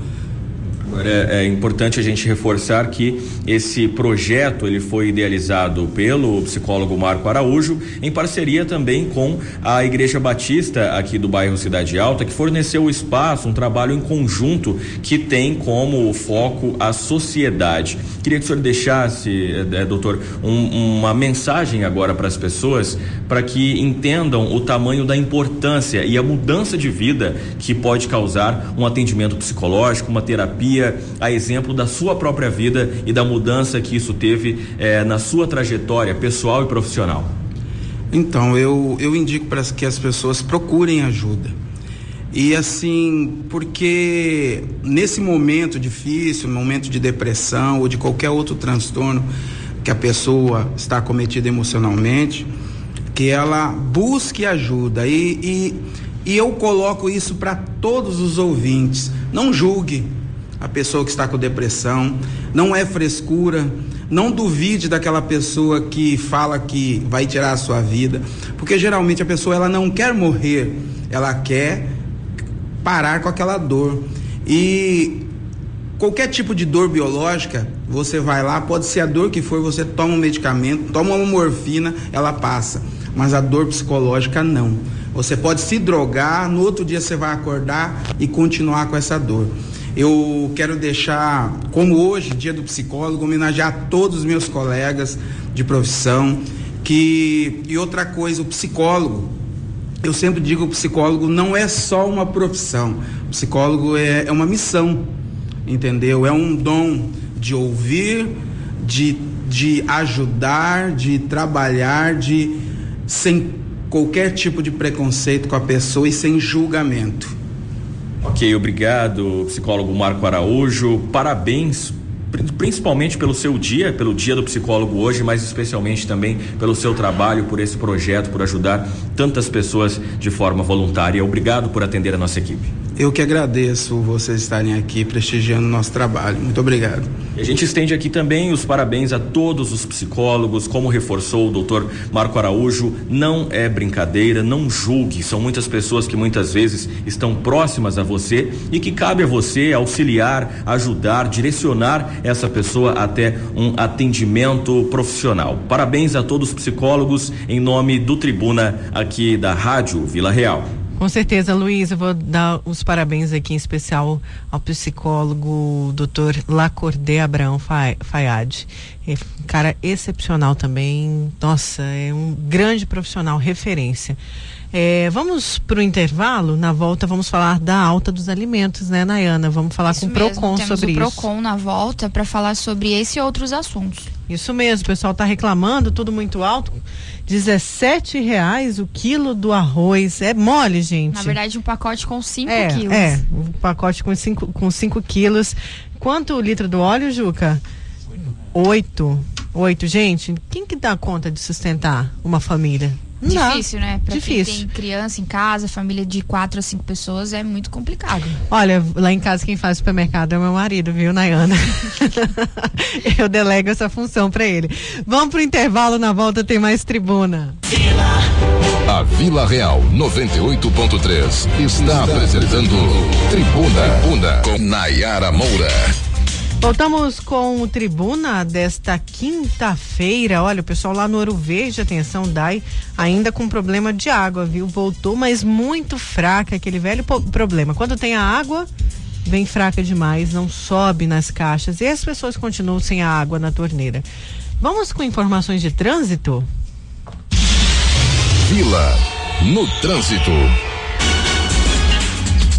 Agora é, é, importante a gente reforçar que esse projeto ele foi idealizado pelo psicólogo Marco Araújo em parceria também com a Igreja Batista aqui do bairro Cidade Alta, que forneceu o espaço, um trabalho em conjunto que tem como foco a sociedade. Queria que o senhor deixasse, é, doutor, um, uma mensagem agora para as pessoas para que entendam o tamanho da importância e a mudança de vida que pode causar um atendimento psicológico, uma terapia a exemplo da sua própria vida e da mudança que isso teve eh, na sua trajetória pessoal e profissional? Então, eu, eu indico para que as pessoas procurem ajuda. E assim, porque nesse momento difícil, momento de depressão ou de qualquer outro transtorno que a pessoa está cometida emocionalmente, que ela busque ajuda. E, e, e eu coloco isso para todos os ouvintes. Não julgue, a pessoa que está com depressão, não é frescura, não duvide daquela pessoa que fala que vai tirar a sua vida, porque geralmente a pessoa ela não quer morrer, ela quer parar com aquela dor. E qualquer tipo de dor biológica, você vai lá, pode ser a dor que for, você toma um medicamento, toma uma morfina, ela passa. Mas a dor psicológica não. Você pode se drogar, no outro dia você vai acordar e continuar com essa dor. Eu quero deixar, como hoje, dia do psicólogo, homenagear todos os meus colegas de profissão. Que, e outra coisa, o psicólogo, eu sempre digo o psicólogo não é só uma profissão. O psicólogo é, é uma missão, entendeu? É um dom de ouvir, de, de ajudar, de trabalhar, de sem qualquer tipo de preconceito com a pessoa e sem julgamento. Ok, obrigado, psicólogo Marco Araújo. Parabéns principalmente pelo seu dia, pelo dia do psicólogo hoje, mas especialmente também pelo seu trabalho, por esse projeto, por ajudar tantas pessoas de forma voluntária. Obrigado por atender a nossa equipe. Eu que agradeço vocês estarem aqui prestigiando o nosso trabalho. Muito obrigado. A gente estende aqui também os parabéns a todos os psicólogos, como reforçou o doutor Marco Araújo. Não é brincadeira, não julgue. São muitas pessoas que muitas vezes estão próximas a você e que cabe a você auxiliar, ajudar, direcionar essa pessoa até um atendimento profissional. Parabéns a todos os psicólogos em nome do Tribuna aqui da Rádio Vila Real. Com certeza, Luiz, eu vou dar os parabéns aqui em especial ao psicólogo Dr. Lacordé Abraão Fayad. É um cara excepcional também. Nossa, é um grande profissional, referência. É, vamos para o intervalo. Na volta, vamos falar da alta dos alimentos, né, Nayana? Vamos falar isso com o Procon Temos sobre o isso. Procon na volta para falar sobre esse e outros assuntos. Isso mesmo, o pessoal está reclamando, tudo muito alto. 17 reais o quilo do arroz. É mole, gente. Na verdade, um pacote com 5 é, quilos. É, um pacote com 5 com cinco quilos. Quanto o litro do óleo, Juca? Oito. Oito. Gente, quem que dá conta de sustentar uma família? Difícil, né? Pra Difícil. quem tem criança em casa, família de quatro a cinco pessoas, é muito complicado. Olha, lá em casa quem faz supermercado é meu marido, viu, Nayana? (laughs) Eu delego essa função para ele. Vamos pro intervalo, na volta tem mais tribuna. A Vila Real 98.3 está apresentando Tribuna, Tribuna com Nayara Moura. Voltamos com o Tribuna desta quinta-feira. Olha, o pessoal lá no Ouro Verde, atenção, Dai, ainda com problema de água, viu? Voltou, mas muito fraca, aquele velho problema. Quando tem a água, vem fraca demais, não sobe nas caixas e as pessoas continuam sem a água na torneira. Vamos com informações de trânsito? Vila no trânsito.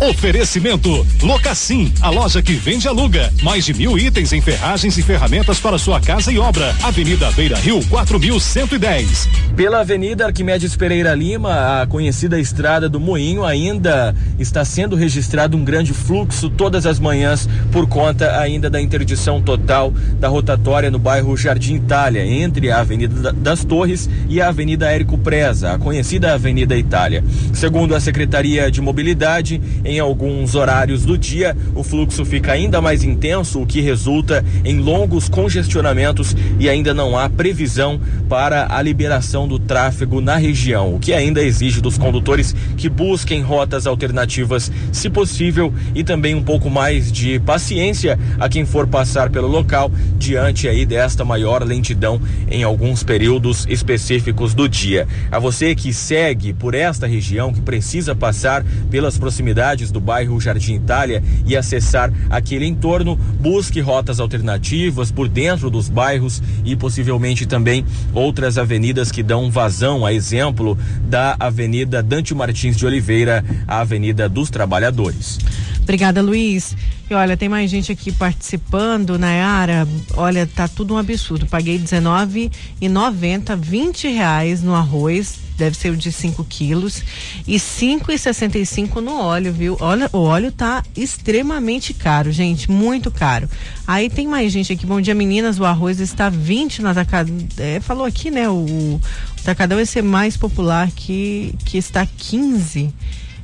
Oferecimento Locassim, a loja que vende e aluga. Mais de mil itens em ferragens e ferramentas para sua casa e obra. Avenida Beira Rio, 4110. Pela Avenida Arquimedes Pereira Lima, a conhecida estrada do Moinho ainda está sendo registrado um grande fluxo todas as manhãs por conta ainda da interdição total da rotatória no bairro Jardim Itália, entre a Avenida das Torres e a Avenida Érico Preza, a conhecida Avenida Itália. Segundo a Secretaria de Mobilidade, em alguns horários do dia, o fluxo fica ainda mais intenso, o que resulta em longos congestionamentos e ainda não há previsão para a liberação do tráfego na região, o que ainda exige dos condutores que busquem rotas alternativas, se possível, e também um pouco mais de paciência a quem for passar pelo local diante aí desta maior lentidão em alguns períodos específicos do dia. A você que segue por esta região, que precisa passar pelas proximidades do bairro Jardim Itália e acessar aquele entorno, busque rotas alternativas por dentro dos bairros e possivelmente também outras avenidas que dão vazão, a exemplo da Avenida Dante Martins de Oliveira, a Avenida dos Trabalhadores. Obrigada, Luiz. E olha, tem mais gente aqui participando, Nayara. Olha, tá tudo um absurdo. Paguei R$19,90, 20 reais no arroz, deve ser o de 5 quilos, e 5,65 no óleo, viu? Olha, o óleo tá extremamente caro, gente, muito caro. Aí tem mais gente aqui. Bom dia, meninas. O arroz está 20 no atacado. É, falou aqui, né? O, o atacadão vai ser mais popular que, que está 15.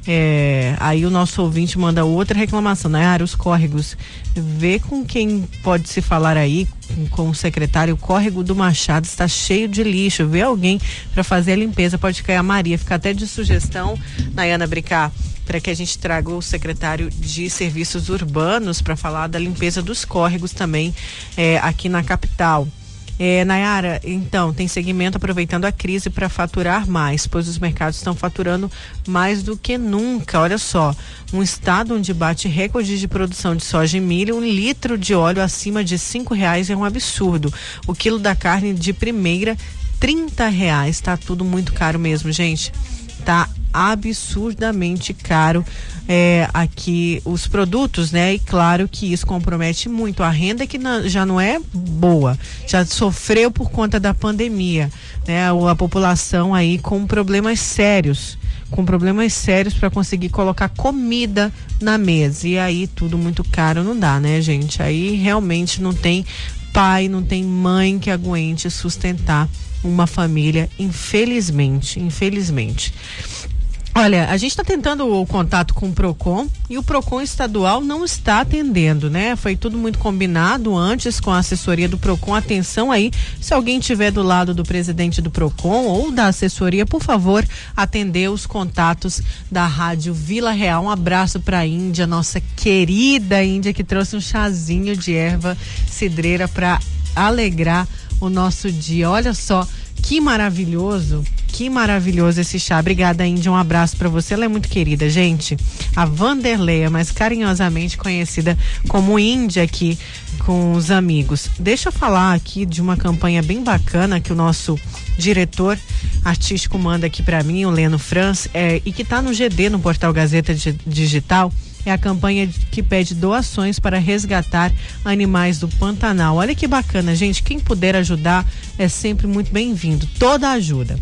É, aí o nosso ouvinte manda outra reclamação, né? Ah, os córregos. Vê com quem pode se falar aí, com o secretário. O córrego do Machado está cheio de lixo. Vê alguém para fazer a limpeza. Pode cair a Maria. Fica até de sugestão, Nayana Bricar para que a gente traga o secretário de Serviços Urbanos para falar da limpeza dos córregos também é, aqui na capital. É, Nayara, então, tem segmento aproveitando a crise para faturar mais, pois os mercados estão faturando mais do que nunca. Olha só, um estado onde bate recorde de produção de soja e milho, um litro de óleo acima de cinco reais é um absurdo. O quilo da carne de primeira, trinta reais. Tá tudo muito caro mesmo, gente. Tá absurdamente caro é, aqui os produtos, né? E claro que isso compromete muito a renda que na, já não é boa, já sofreu por conta da pandemia, né? A população aí com problemas sérios, com problemas sérios para conseguir colocar comida na mesa e aí tudo muito caro não dá, né, gente? Aí realmente não tem pai, não tem mãe que aguente sustentar uma família, infelizmente, infelizmente. Olha, a gente está tentando o contato com o PROCON e o PROCON estadual não está atendendo, né? Foi tudo muito combinado antes com a assessoria do PROCON. Atenção aí, se alguém estiver do lado do presidente do PROCON ou da assessoria, por favor, atender os contatos da Rádio Vila Real. Um abraço para a Índia, nossa querida Índia, que trouxe um chazinho de erva cidreira para alegrar o nosso dia. Olha só que maravilhoso que maravilhoso esse chá. Obrigada, Índia. Um abraço para você. Ela é muito querida, gente. A Vanderleia, mais carinhosamente conhecida como Índia aqui com os amigos. Deixa eu falar aqui de uma campanha bem bacana que o nosso diretor artístico manda aqui para mim, o Leno Franz, é, e que está no GD, no portal Gazeta Digital é a campanha que pede doações para resgatar animais do Pantanal. Olha que bacana, gente. Quem puder ajudar é sempre muito bem-vindo. Toda ajuda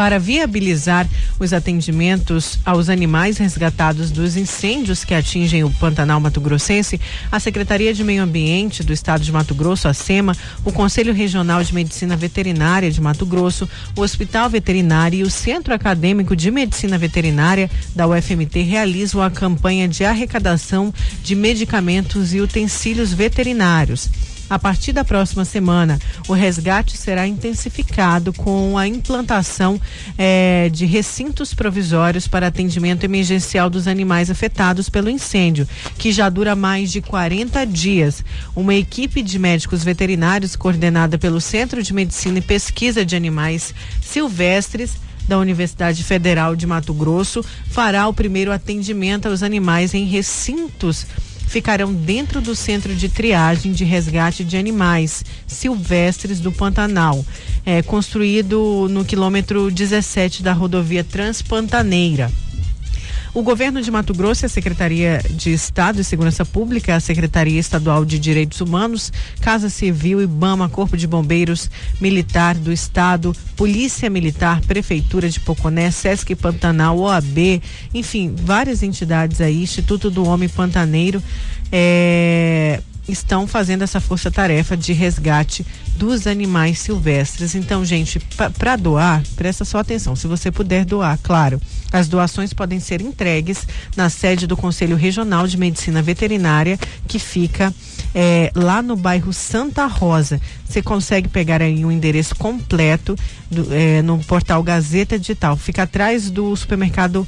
para viabilizar os atendimentos aos animais resgatados dos incêndios que atingem o Pantanal Mato Grossense, a Secretaria de Meio Ambiente do Estado de Mato Grosso, a SEMA, o Conselho Regional de Medicina Veterinária de Mato Grosso, o Hospital Veterinário e o Centro Acadêmico de Medicina Veterinária da UFMT realizam a campanha de arrecadação de medicamentos e utensílios veterinários. A partir da próxima semana, o resgate será intensificado com a implantação eh, de recintos provisórios para atendimento emergencial dos animais afetados pelo incêndio, que já dura mais de 40 dias. Uma equipe de médicos veterinários coordenada pelo Centro de Medicina e Pesquisa de Animais Silvestres da Universidade Federal de Mato Grosso fará o primeiro atendimento aos animais em recintos ficarão dentro do centro de triagem de resgate de animais silvestres do Pantanal, é, construído no quilômetro 17 da rodovia Transpantaneira. O governo de Mato Grosso e a Secretaria de Estado de Segurança Pública, a Secretaria Estadual de Direitos Humanos, Casa Civil, IBAMA, Corpo de Bombeiros Militar do Estado, Polícia Militar, Prefeitura de Poconé, Sesc Pantanal, OAB, enfim, várias entidades aí, Instituto do Homem Pantaneiro, é, estão fazendo essa força-tarefa de resgate dos animais silvestres. Então, gente, para doar, presta só atenção. Se você puder doar, claro, as doações podem ser entregues na sede do Conselho Regional de Medicina Veterinária, que fica é, lá no bairro Santa Rosa. Você consegue pegar aí um endereço completo do, é, no portal Gazeta Digital. Fica atrás do supermercado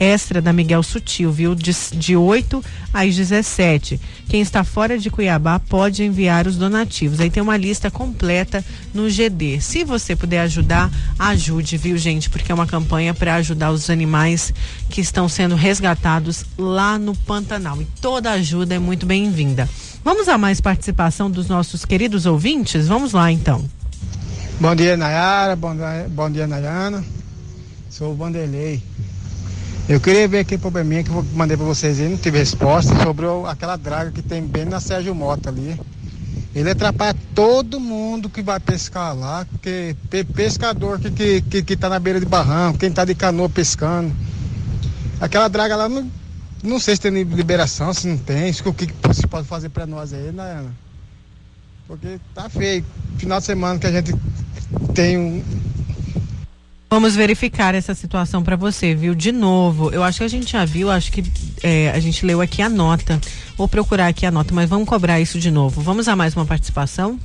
extra da Miguel Sutil, viu? De, de 8 às 17. Quem está fora de Cuiabá pode enviar os donativos. Aí tem uma lista completa no GD. Se você puder ajudar, ajude, viu, gente? Porque é uma campanha para ajudar os animais que estão sendo resgatados lá no Pantanal. E toda ajuda é muito bem-vinda. Vamos a mais participação dos nossos queridos ouvintes? Vamos lá, então. Bom dia, Nayara. Bom, bom dia, Nayana. Sou o Vanderlei. Eu queria ver aquele probleminha que eu mandei para vocês aí, não tive resposta, sobre aquela draga que tem bem na Sérgio Mota ali. Ele atrapalha todo mundo que vai pescar lá, porque pescador que, que, que, que tá na beira de barranco, quem tá de canoa pescando. Aquela draga lá, não, não sei se tem liberação, se não tem, o que, você pode fazer para nós aí, né? Porque tá feio. Final de semana que a gente tem um, Vamos verificar essa situação para você, viu? De novo, eu acho que a gente já viu, acho que é, a gente leu aqui a nota. Vou procurar aqui a nota, mas vamos cobrar isso de novo. Vamos a mais uma participação?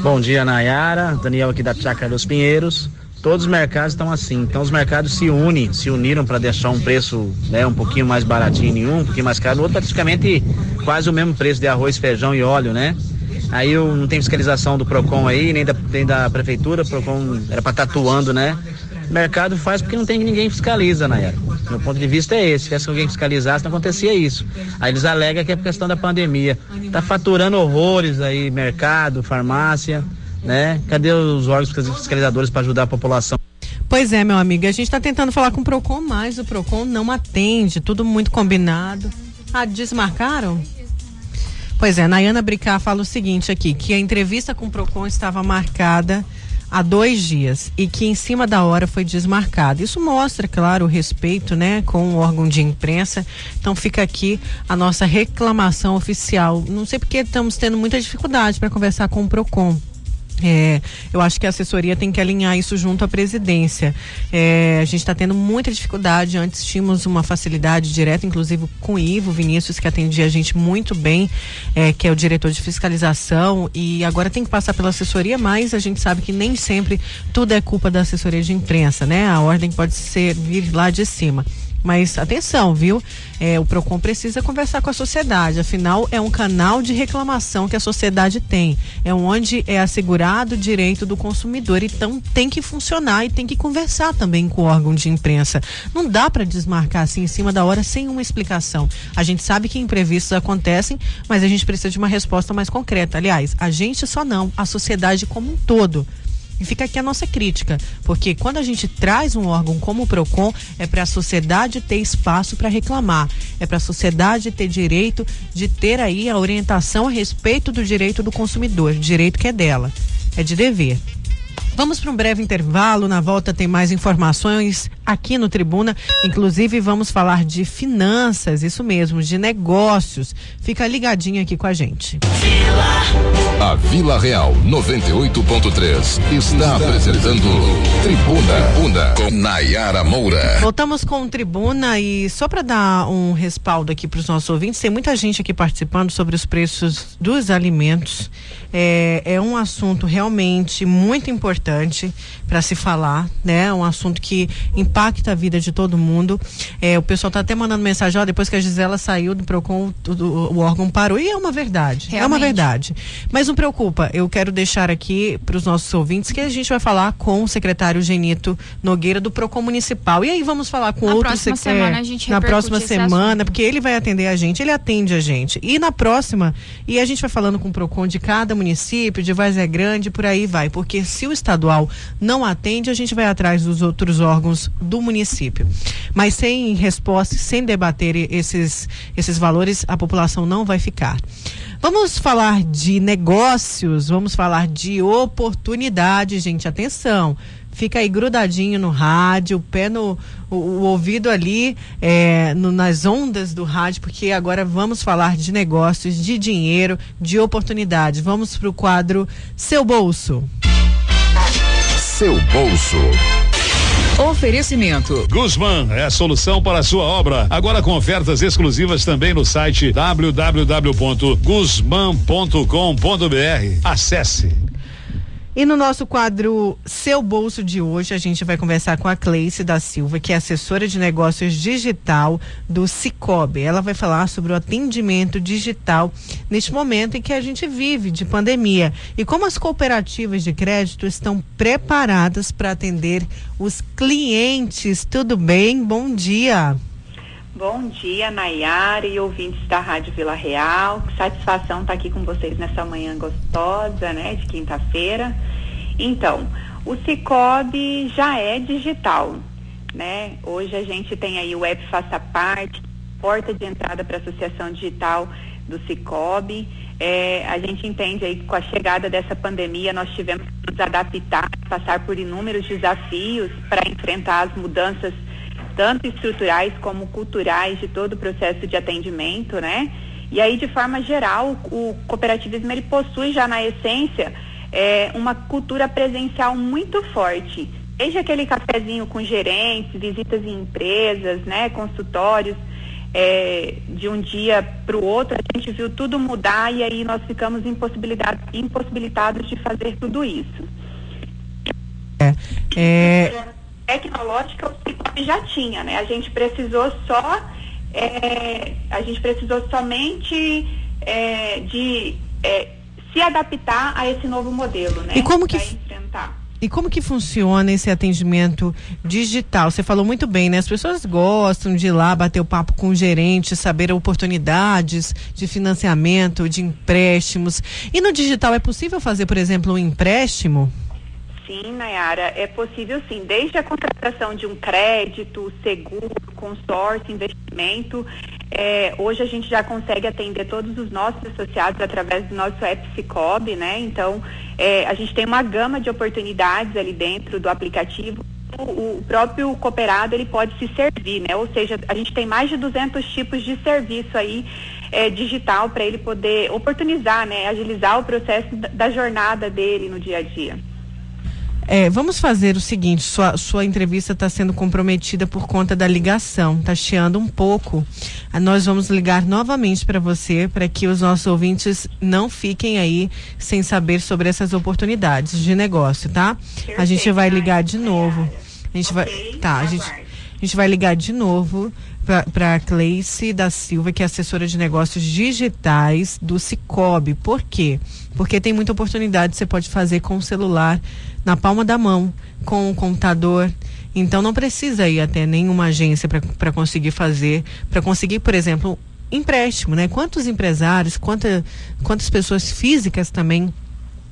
Bom dia, Nayara. Daniel aqui da Chácara dos Pinheiros. Todos os mercados estão assim. Então os mercados se unem, se uniram para deixar um preço né, um pouquinho mais baratinho em um, um pouquinho mais caro no outro, praticamente quase o mesmo preço de arroz, feijão e óleo, né? Aí eu não tem fiscalização do PROCON aí, nem da, nem da prefeitura, o PROCON era para estar tá atuando, né? O mercado faz porque não tem ninguém fiscaliza, Nayara. Meu ponto de vista é esse. Se tivesse alguém fiscalizasse, não acontecia isso. Aí eles alegam que é por questão da pandemia. Tá faturando horrores aí, mercado, farmácia, né? Cadê os órgãos fiscalizadores para ajudar a população? Pois é, meu amigo, a gente está tentando falar com o Procon, mas o Procon não atende, tudo muito combinado. Ah, desmarcaram? Pois é, Nayana Bricá fala o seguinte aqui, que a entrevista com o Procon estava marcada há dois dias e que em cima da hora foi desmarcado. Isso mostra, claro, o respeito, né, com o órgão de imprensa. Então fica aqui a nossa reclamação oficial. Não sei porque estamos tendo muita dificuldade para conversar com o Procon. É, eu acho que a assessoria tem que alinhar isso junto à presidência. É, a gente está tendo muita dificuldade. Antes tínhamos uma facilidade direta, inclusive com o Ivo Vinícius, que atendia a gente muito bem, é, que é o diretor de fiscalização, e agora tem que passar pela assessoria, mas a gente sabe que nem sempre tudo é culpa da assessoria de imprensa, né? A ordem pode ser vir lá de cima. Mas atenção, viu? É, o PROCON precisa conversar com a sociedade, afinal é um canal de reclamação que a sociedade tem. É onde é assegurado o direito do consumidor. Então tem que funcionar e tem que conversar também com o órgão de imprensa. Não dá para desmarcar assim em cima da hora sem uma explicação. A gente sabe que imprevistos acontecem, mas a gente precisa de uma resposta mais concreta. Aliás, a gente só não, a sociedade como um todo. E fica aqui a nossa crítica, porque quando a gente traz um órgão como o PROCON, é para a sociedade ter espaço para reclamar, é para a sociedade ter direito de ter aí a orientação a respeito do direito do consumidor, direito que é dela, é de dever. Vamos para um breve intervalo. Na volta tem mais informações aqui no Tribuna. Inclusive, vamos falar de finanças, isso mesmo, de negócios. Fica ligadinho aqui com a gente. A Vila Real 98.3 está apresentando Tribuna Una com Nayara Moura. Voltamos com Tribuna e só para dar um respaldo aqui para os nossos ouvintes, tem muita gente aqui participando sobre os preços dos alimentos. É, é um assunto realmente muito importante para se falar, né? É um assunto que impacta a vida de todo mundo. É, o pessoal está até mandando mensagem, ó, depois que a Gisela saiu do Procon, o, o, o órgão parou. E é uma verdade. Realmente. É uma verdade. Mas não preocupa, eu quero deixar aqui para os nossos ouvintes que a gente vai falar com o secretário Genito Nogueira do Procon Municipal. E aí vamos falar com na outro próxima semana a gente Na próxima semana, porque ele vai atender a gente, ele atende a gente. E na próxima, e a gente vai falando com o Procon de cada município, de Vaz é Grande, por aí vai. Porque se o estadual não atende, a gente vai atrás dos outros órgãos do município. Mas sem resposta, sem debater esses, esses valores, a população não vai ficar. Vamos falar de negócios, vamos falar de oportunidade, gente. Atenção, fica aí grudadinho no rádio, o pé no o, o ouvido ali é, no, nas ondas do rádio, porque agora vamos falar de negócios, de dinheiro, de oportunidade. Vamos para o quadro Seu Bolso. Seu Bolso. Oferecimento. Guzman é a solução para a sua obra. Agora com ofertas exclusivas também no site www.guzman.com.br. Acesse. E no nosso quadro Seu Bolso de hoje, a gente vai conversar com a Cleice da Silva, que é assessora de negócios digital do Cicobi. Ela vai falar sobre o atendimento digital neste momento em que a gente vive de pandemia e como as cooperativas de crédito estão preparadas para atender os clientes. Tudo bem? Bom dia. Bom dia, Nayara e ouvintes da Rádio Vila Real. Que satisfação estar aqui com vocês nessa manhã gostosa, né, de quinta-feira. Então, o Cicobi já é digital, né? Hoje a gente tem aí o Web Faça Parte, porta de entrada para a Associação Digital do Cicobi. É, a gente entende aí que com a chegada dessa pandemia nós tivemos que nos adaptar, passar por inúmeros desafios para enfrentar as mudanças tanto estruturais como culturais de todo o processo de atendimento, né? E aí, de forma geral, o cooperativismo ele possui já na essência é, uma cultura presencial muito forte. Desde aquele cafezinho com gerentes, visitas em empresas, né, consultórios, é, de um dia para o outro, a gente viu tudo mudar e aí nós ficamos impossibilitados, impossibilitados de fazer tudo isso. É, é tecnológica o Cicobi já tinha, né? A gente precisou só, é, a gente precisou somente é, de é, se adaptar a esse novo modelo, né? E como que E como que funciona esse atendimento digital? Você falou muito bem, né? As pessoas gostam de ir lá bater o papo com o gerente, saber oportunidades de financiamento, de empréstimos. E no digital é possível fazer, por exemplo, um empréstimo? Sim, Nayara, é possível sim, desde a contratação de um crédito, seguro, consórcio, investimento. É, hoje a gente já consegue atender todos os nossos associados através do nosso app Cicobi, né? Então, é, a gente tem uma gama de oportunidades ali dentro do aplicativo. O, próprio cooperado ele pode se servir, né? Ou seja, a gente tem mais de 200 tipos de serviço aí é, digital para ele poder oportunizar, né? Agilizar o processo da jornada dele no dia a dia. É, vamos fazer o seguinte: sua, sua entrevista está sendo comprometida por conta da ligação, está chiando um pouco. Ah, nós vamos ligar novamente para você para que os nossos ouvintes não fiquem aí sem saber sobre essas oportunidades de negócio, tá? A gente vai ligar de novo. A gente vai, tá? A gente, a gente vai ligar de novo para a Cleice da Silva, que é assessora de negócios digitais do Cicobi. Por quê? Porque tem muita oportunidade que você pode fazer com o celular na palma da mão, com o computador. Então não precisa ir até nenhuma agência para conseguir fazer, para conseguir, por exemplo, empréstimo, né? Quantos empresários, quanta, quantas pessoas físicas também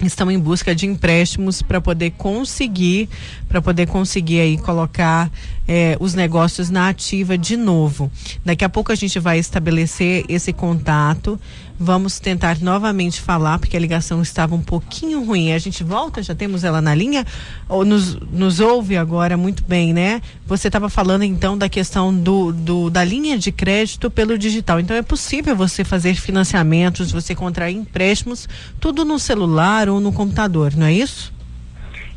estão em busca de empréstimos para poder conseguir para poder conseguir aí colocar eh, os negócios na ativa de novo. Daqui a pouco a gente vai estabelecer esse contato. Vamos tentar novamente falar, porque a ligação estava um pouquinho ruim. A gente volta, já temos ela na linha, ou nos, nos ouve agora muito bem, né? Você estava falando então da questão do, do, da linha de crédito pelo digital. Então é possível você fazer financiamentos, você contrair empréstimos, tudo no celular ou no computador, não é isso?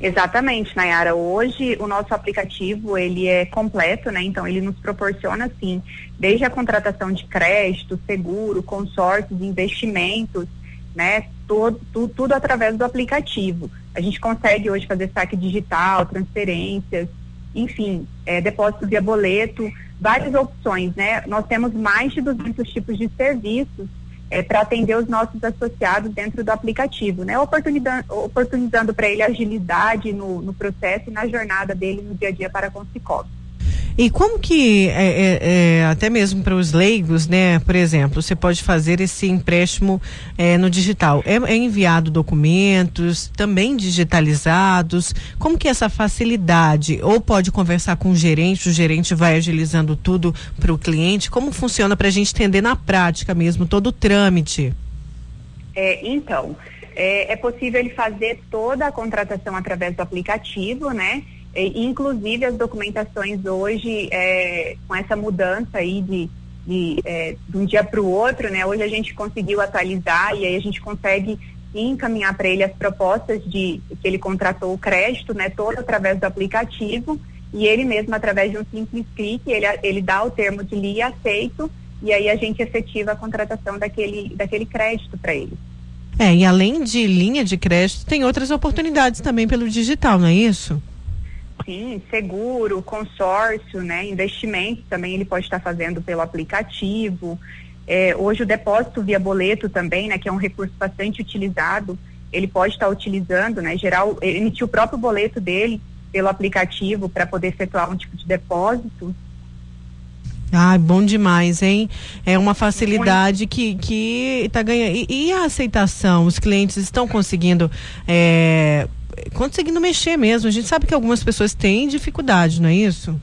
Exatamente, Nayara. Hoje o nosso aplicativo ele é completo, né? Então ele nos proporciona assim, desde a contratação de crédito, seguro, consórcios, investimentos, né? Todo, tu, tudo através do aplicativo. A gente consegue hoje fazer saque digital, transferências, enfim, é, depósito via boleto, várias opções, né? Nós temos mais de 200 tipos de serviços é, para atender os nossos associados dentro do aplicativo, né? Oportunizando, oportunizando para ele agilidade no, no processo e na jornada dele no dia a dia para com o Cicobi. E como que, é, é, é, até mesmo para os leigos, né? Por exemplo, você pode fazer esse empréstimo é, no digital. É, é, enviado documentos, também digitalizados. Como que é essa facilidade? Ou pode conversar com o gerente, o gerente vai agilizando tudo para o cliente? Como funciona para a gente entender na prática mesmo todo o trâmite? Então, é possível ele fazer toda a contratação através do aplicativo, né? E, inclusive as documentações hoje, é, com essa mudança aí de, de, é, de um dia para o outro, né? Hoje a gente conseguiu atualizar e aí a gente consegue encaminhar para ele as propostas de que ele contratou o crédito, né? Todo através do aplicativo e ele mesmo através de um simples clique ele, ele dá o termo de li aceito e aí a gente efetiva a contratação daquele daquele crédito para ele. É, e além de linha de crédito, tem outras oportunidades também pelo digital, não é isso? Sim, seguro, consórcio, né, investimento também ele pode estar fazendo pelo aplicativo. É, hoje o depósito via boleto também, né, que é um recurso bastante utilizado, ele pode estar utilizando, né, geral, emitir o próprio boleto dele pelo aplicativo para poder efetuar um tipo de depósito. Ah, bom demais, hein? É uma facilidade que que está ganhando. E, e, a aceitação? Os clientes estão conseguindo é, conseguindo mexer mesmo. A gente sabe que algumas pessoas têm dificuldade, não é isso?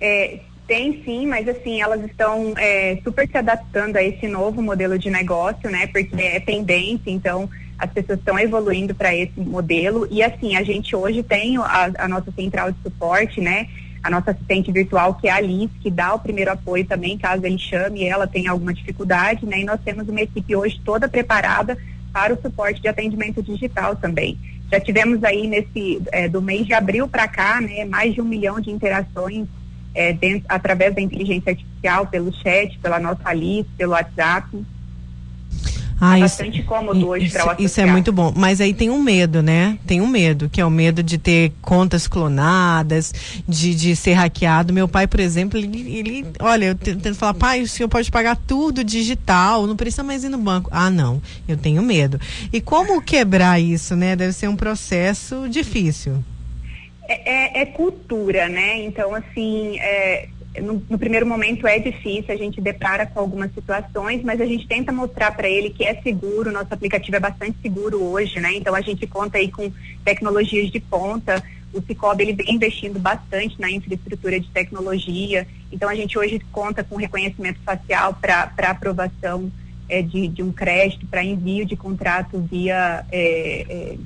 É, tem sim, mas assim, elas estão é, super se adaptando a esse novo modelo de negócio, né? Porque é tendência, então as pessoas estão evoluindo para esse modelo. E assim, a gente hoje tem a, a, nossa central de suporte, né? A nossa assistente virtual, que é a Alice, que dá o primeiro apoio também, caso ele chame e ela tenha alguma dificuldade, né? E nós temos uma equipe hoje toda preparada para o suporte de atendimento digital também. Já tivemos aí nesse é, do mês de abril para cá, né, mais de um milhão de interações é, dentro, através da inteligência artificial, pelo chat, pela nossa Alice, pelo WhatsApp. Ah, é bastante isso, cômodo hoje para o Isso é muito bom. Mas aí tem um medo, né? Tem um medo, que é o medo de ter contas clonadas, de, de ser hackeado. Meu pai, por exemplo, ele, ele olha, eu tento falar, pai, o senhor pode pagar tudo digital, não precisa mais ir no banco. Ah, não, eu tenho medo. E como quebrar isso, né? Deve ser um processo difícil. É, é, é cultura, né? Então, assim, é, no, no, primeiro momento é difícil, a gente depara com algumas situações, mas a gente tenta mostrar para ele que é seguro, nosso aplicativo é bastante seguro hoje, né? Então a gente conta aí com tecnologias de ponta, o Cicobi ele vem investindo bastante na infraestrutura de tecnologia, então a gente hoje conta com reconhecimento facial para aprovação é, de, de um crédito, para envio de contrato via é, é,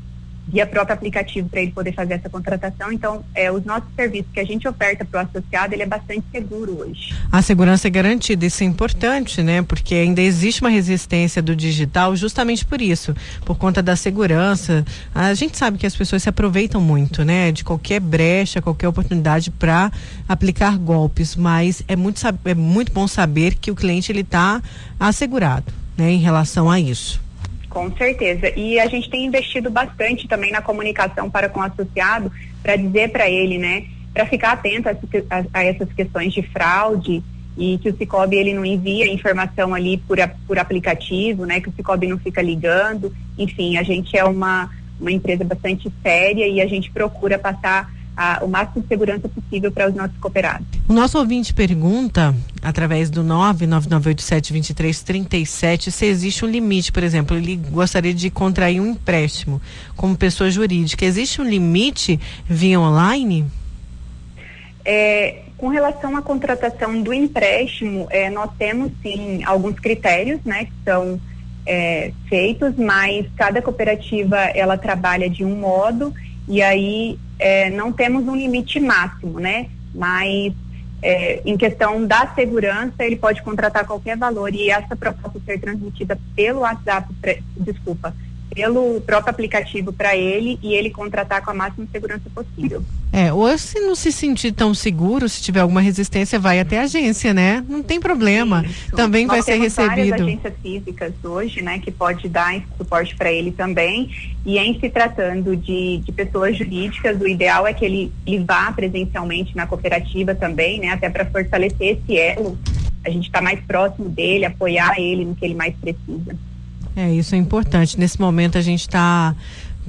via próprio aplicativo para ele poder fazer essa contratação. Então, é, os nossos serviços que a gente oferta para o associado, ele é bastante seguro hoje. A segurança é garantida, isso é importante, né? Porque ainda existe uma resistência do digital justamente por isso, por conta da segurança. A gente sabe que as pessoas se aproveitam muito, né? De qualquer brecha, qualquer oportunidade para aplicar golpes, mas é muito, é muito bom saber que o cliente ele está assegurado, né? Em relação a isso. Com certeza. E a gente tem investido bastante também na comunicação para com o associado, para dizer para ele, né, para ficar atento a, a, a, essas questões de fraude e que o Cicobi ele não envia informação ali por, por aplicativo, né, que o Cicobi não fica ligando. Enfim, a gente é uma, uma empresa bastante séria e a gente procura passar a, o máximo de segurança possível para os nossos cooperados. O nosso ouvinte pergunta, através do 99987-2337, se existe um limite, por exemplo, ele gostaria de contrair um empréstimo como pessoa jurídica. Existe um limite via online? É, com relação à contratação do empréstimo, é, nós temos sim alguns critérios, né, que são é, feitos, mas cada cooperativa ela trabalha de um modo e aí é, não temos um limite máximo, né? Mas é, em questão da segurança, ele pode contratar qualquer valor e essa proposta ser transmitida pelo WhatsApp, desculpa, pelo próprio aplicativo para ele e ele contratar com a máxima segurança possível. É, ou se não se sentir tão seguro, se tiver alguma resistência, vai até a agência, né? Não tem problema. Isso. Também Nós vai ser recebido. Várias agências físicas hoje, né, que pode dar suporte para ele também. E em se tratando de, de pessoas jurídicas, o ideal é que ele, ele vá presencialmente na cooperativa também, né, até para fortalecer esse elo. A gente está mais próximo dele, apoiar ele no que ele mais precisa. É, isso é importante. Nesse momento a gente está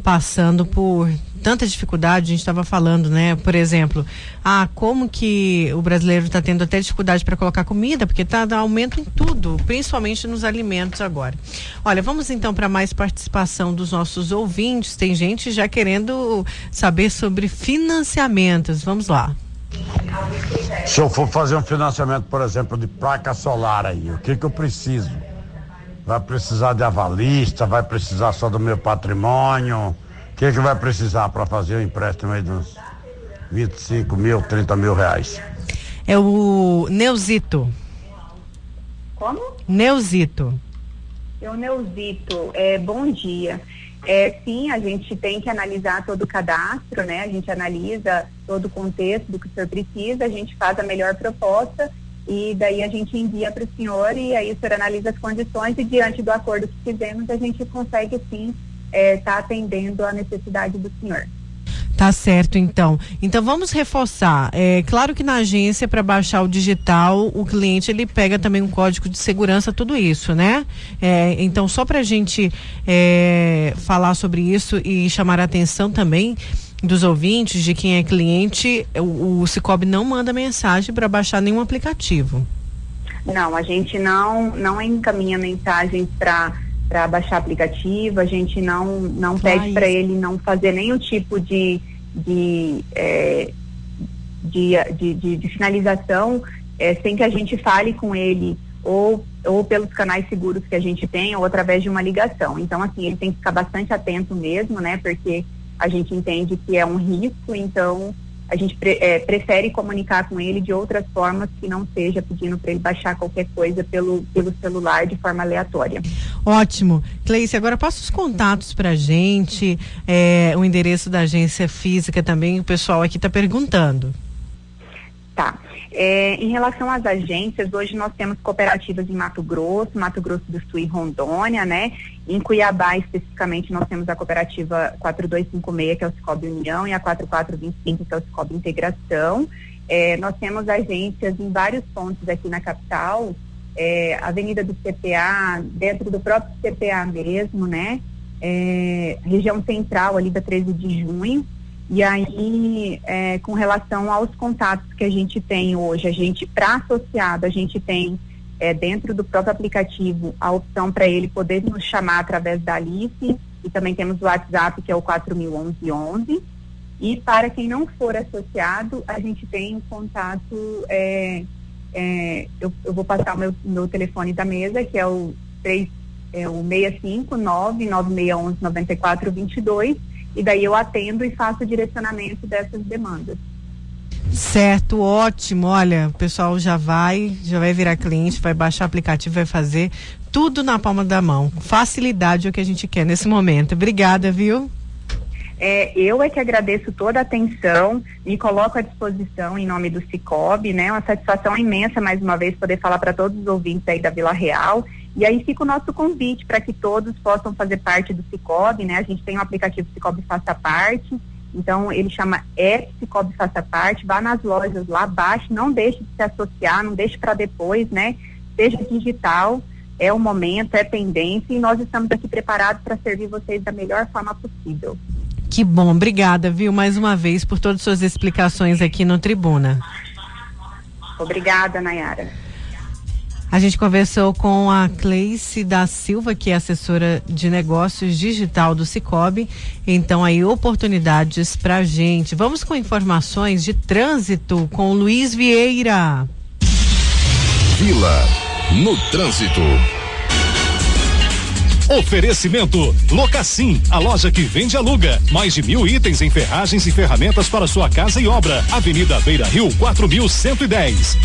passando por tanta dificuldade, a gente estava falando, né? Por exemplo, ah, como que o brasileiro está tendo até dificuldade para colocar comida, porque está dando aumento em tudo, principalmente nos alimentos agora. Olha, vamos então para mais participação dos nossos ouvintes. Tem gente já querendo saber sobre financiamentos. Vamos lá. Se eu for fazer um financiamento, por exemplo, de placa solar aí, o que que eu preciso? Vai precisar de avalista, vai precisar só do meu patrimônio? O que que vai precisar para fazer o um empréstimo aí dos 25 mil, 30 mil reais? É o Neuzito. Como? Neuzito. É o Neuzito. É, bom dia. É, sim, a gente tem que analisar todo o cadastro, né? A gente analisa todo o contexto do que o senhor precisa, a gente faz a melhor proposta e daí a gente envia para o senhor e aí o senhor analisa as condições e diante do acordo que fizemos a gente consegue sim estar é, tá atendendo a necessidade do senhor. Tá certo, então. Então vamos reforçar. É claro que na agência para baixar o digital, o cliente ele pega também um código de segurança, tudo isso, né? É, então só para a gente é, falar sobre isso e chamar a atenção também dos ouvintes de quem é cliente, o, o Cicobi não manda mensagem para baixar nenhum aplicativo. Não, a gente não não encaminha mensagens para para baixar aplicativo, a gente não não pede para ele não fazer nenhum tipo de de, é, de, de, de, de, finalização é, sem que a gente fale com ele ou, ou pelos canais seguros que a gente tem ou através de uma ligação. Então, assim, ele tem que ficar bastante atento mesmo, né? Porque a gente entende que é um risco, então a gente pre, é, prefere comunicar com ele de outras formas que não seja pedindo para ele baixar qualquer coisa pelo, pelo celular de forma aleatória. Ótimo. Cleice, agora passa os contatos para a gente, é, o endereço da agência física também, o pessoal aqui está perguntando. Tá. É, em relação às agências, hoje nós temos cooperativas em Mato Grosso, Mato Grosso do Sul e Rondônia, né? Em Cuiabá, especificamente, nós temos a cooperativa 4256, que é o Cicobi União, e a 4425, que é o Cicobi Integração. É, nós temos agências em vários pontos aqui na capital, é, Avenida do CPA, dentro do próprio CPA mesmo, né? É, região central ali da 13 de junho, e aí, é, com relação aos contatos que a gente tem hoje, a gente, para associado, a gente tem é, dentro do próprio aplicativo a opção para ele poder nos chamar através da Alice. E também temos o WhatsApp que é o 4011 e para quem não for associado, a gente tem um contato, é, é, eu, eu, vou passar o meu, meu telefone da mesa, que é o, 3, é o 659 9611 9422 e daí eu atendo e faço o direcionamento dessas demandas. Certo, ótimo. Olha, o pessoal já vai, já vai virar cliente, vai baixar o aplicativo, vai fazer tudo na palma da mão. Facilidade é o que a gente quer nesse momento. Obrigada, viu? É, eu é que agradeço toda a atenção, me coloco à disposição em nome do Cicobi, né? Uma satisfação imensa mais uma vez poder falar para todos os ouvintes aí da Vila Real e aí fica o nosso convite para que todos possam fazer parte do Cicobi, né? A gente tem um aplicativo Cicobi Faça Parte, então ele chama É Cicobi Faça Parte, vá nas lojas lá, baixe, não deixe de se associar, não deixe para depois, né? Seja digital, é o momento, é tendência e nós estamos aqui preparados para servir vocês da melhor forma possível. Que bom, obrigada, viu, mais uma vez por todas as suas explicações aqui no Tribuna. Obrigada, Nayara. A gente conversou com a Cleice da Silva, que é assessora de negócios digital do Cicobi. Então, aí, oportunidades pra gente. Vamos com informações de trânsito com Luiz Vieira. Vila no trânsito. Oferecimento Locassim, a loja que vende e aluga. Mais de mil itens em ferragens e ferramentas para sua casa e obra. Avenida Beira Rio, 4110.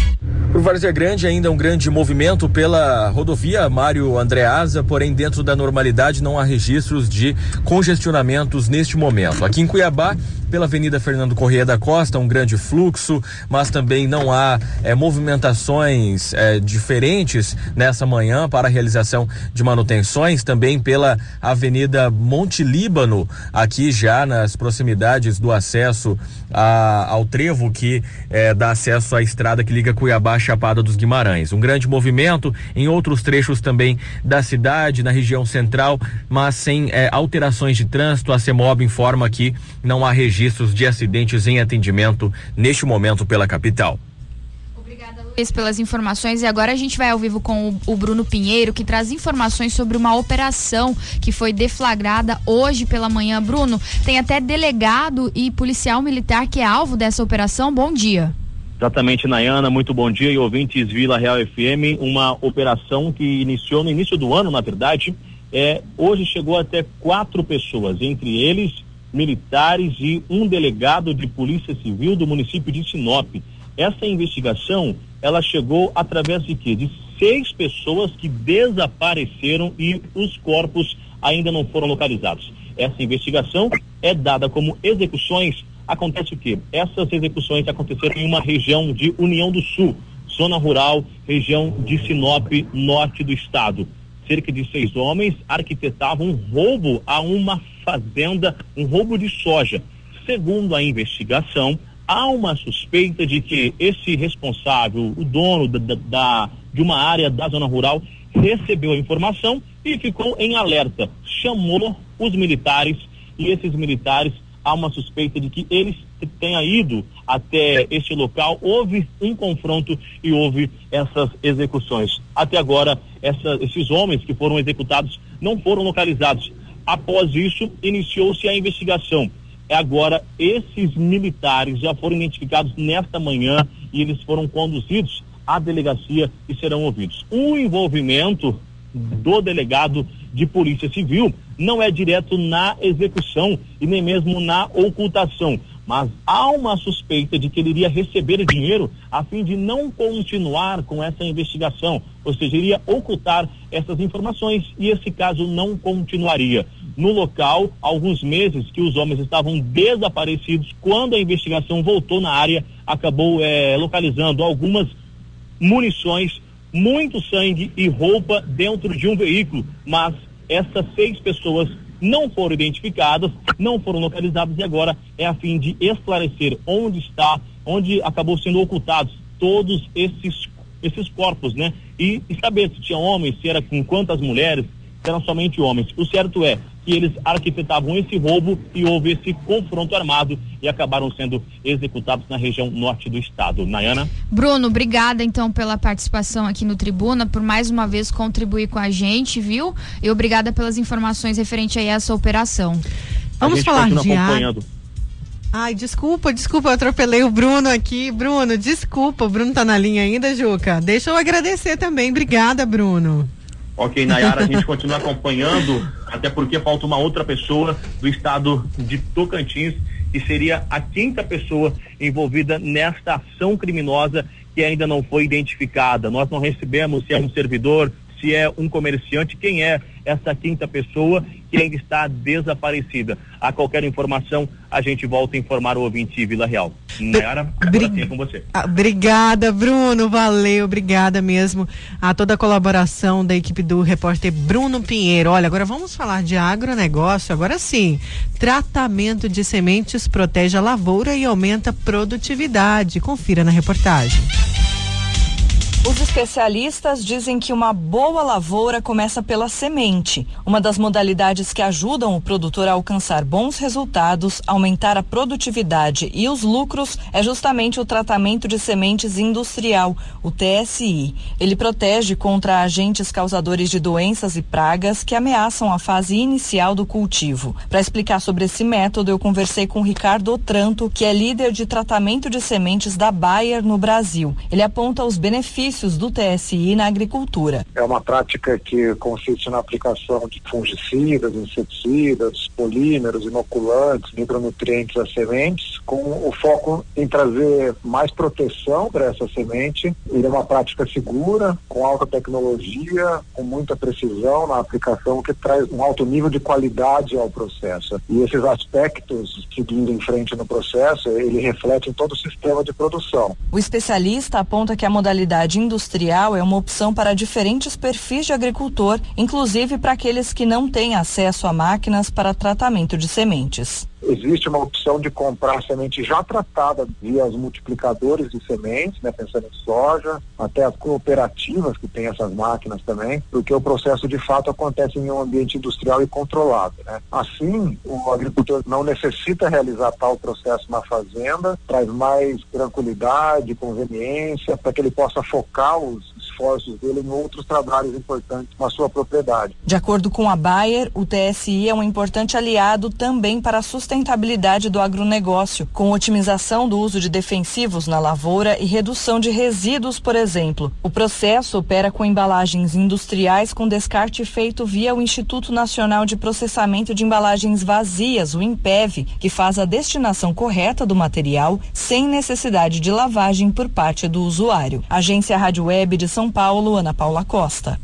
Por Várzea Grande, ainda um grande movimento pela rodovia Mário Andreasa, porém, dentro da normalidade, não há registros de congestionamentos neste momento. Aqui em Cuiabá, pela Avenida Fernando Corrêa da Costa, um grande fluxo, mas também não há é, movimentações é, diferentes nessa manhã para a realização de manutenções. Também pela Avenida Monte Líbano, aqui já nas proximidades do acesso a, ao trevo que é, dá acesso à estrada que liga Cuiabá Chapada dos Guimarães. Um grande movimento em outros trechos também da cidade, na região central, mas sem é, alterações de trânsito. A CEMOB informa que não há registros de acidentes em atendimento neste momento pela capital pelas informações e agora a gente vai ao vivo com o, Bruno Pinheiro que traz informações sobre uma operação que foi deflagrada hoje pela manhã. Bruno, tem até delegado e policial militar que é alvo dessa operação. Bom dia. Exatamente, Nayana, muito bom dia e ouvintes Vila Real FM, uma operação que iniciou no início do ano, na verdade, é, hoje chegou até quatro pessoas, entre eles militares e um delegado de polícia civil do município de Sinop. Essa investigação ela chegou através de quê? De seis pessoas que desapareceram e os corpos ainda não foram localizados. Essa investigação é dada como execuções. Acontece o quê? Essas execuções aconteceram em uma região de União do Sul, zona rural, região de Sinop, norte do estado. Cerca de seis homens arquitetavam um roubo a uma fazenda, um roubo de soja. Segundo a investigação, há uma suspeita de que esse responsável, o dono da, da, de uma área da zona rural, recebeu a informação e ficou em alerta. Chamou os militares e esses militares há uma suspeita de que eles tenham ido até este local, houve um confronto e houve essas execuções. Até agora, essa, esses homens que foram executados não foram localizados. Após isso, iniciou-se a investigação. É agora, esses militares já foram identificados nesta manhã e eles foram conduzidos à delegacia e serão ouvidos. O envolvimento do delegado de Polícia Civil não é direto na execução e nem mesmo na ocultação, mas há uma suspeita de que ele iria receber dinheiro a fim de não continuar com essa investigação, ou seja, iria ocultar essas informações e esse caso não continuaria no local alguns meses que os homens estavam desaparecidos. Quando a investigação voltou na área, acabou é, localizando algumas munições, muito sangue e roupa dentro de um veículo. Mas essas seis pessoas não foram identificadas, não foram localizadas e agora é a fim de esclarecer onde está, onde acabou sendo ocultados todos esses esses corpos, né? E, e saber se tinha homens, se era com quantas mulheres, se eram somente homens. O certo é, que eles arquitetavam esse roubo e houve esse confronto armado e acabaram sendo executados na região norte do estado. Nayana? Bruno, obrigada então pela participação aqui no Tribuna, por mais uma vez contribuir com a gente, viu? E obrigada pelas informações referente a essa operação. Vamos falar de ar. Ai, desculpa, desculpa, eu atropelei o Bruno aqui. Bruno, desculpa, o Bruno tá na linha ainda, Juca. Deixa eu agradecer também. Obrigada, Bruno. Ok, Nayara, a gente continua acompanhando, até porque falta uma outra pessoa do estado de Tocantins, que seria a quinta pessoa envolvida nesta ação criminosa que ainda não foi identificada. Nós não recebemos se é um servidor, se é um comerciante, quem é essa quinta pessoa que ainda está desaparecida. A qualquer informação, a gente volta a informar o ouvinte Vila Real. Nayara, agora sim é com você. Ah, obrigada, Bruno, valeu, obrigada mesmo a toda a colaboração da equipe do repórter Bruno Pinheiro. Olha, agora vamos falar de agronegócio, agora sim. Tratamento de sementes protege a lavoura e aumenta a produtividade. Confira na reportagem. Os especialistas dizem que uma boa lavoura começa pela semente, uma das modalidades que ajudam o produtor a alcançar bons resultados, aumentar a produtividade e os lucros é justamente o tratamento de sementes industrial, o TSI. Ele protege contra agentes causadores de doenças e pragas que ameaçam a fase inicial do cultivo. Para explicar sobre esse método, eu conversei com Ricardo Otranto, que é líder de tratamento de sementes da Bayer no Brasil. Ele aponta os benefícios benefícios do TSI na agricultura. É uma prática que consiste na aplicação de fungicidas, inseticidas, polímeros, inoculantes, micronutrientes às sementes, com o foco em trazer mais proteção para essa semente. Ele é uma prática segura, com alta tecnologia, com muita precisão na aplicação, que traz um alto nível de qualidade ao processo. E esses aspectos, seguindo em frente no processo, ele reflete em todo o sistema de produção. O especialista aponta que a modalidade industrial é uma opção para diferentes perfis de agricultor, inclusive para aqueles que não têm acesso a máquinas para tratamento de sementes existe uma opção de comprar semente já tratada via os multiplicadores de sementes, né, pensando em soja, até as cooperativas que têm essas máquinas também, porque o processo de fato acontece em um ambiente industrial e controlado. Né? Assim, o agricultor não necessita realizar tal processo na fazenda, traz mais tranquilidade, conveniência, para que ele possa focar os esforços dele em outros trabalhos importantes na sua propriedade. De acordo com a Bayer, o TSI é um importante aliado também para a sustentabilidade do agronegócio, com otimização do uso de defensivos na lavoura e redução de resíduos, por exemplo. O processo opera com embalagens industriais com descarte feito via o Instituto Nacional de Processamento de Embalagens Vazias, o INPEV, que faz a destinação correta do material sem necessidade de lavagem por parte do usuário. Agência Rádio Web de São Paulo, Ana Paula Costa.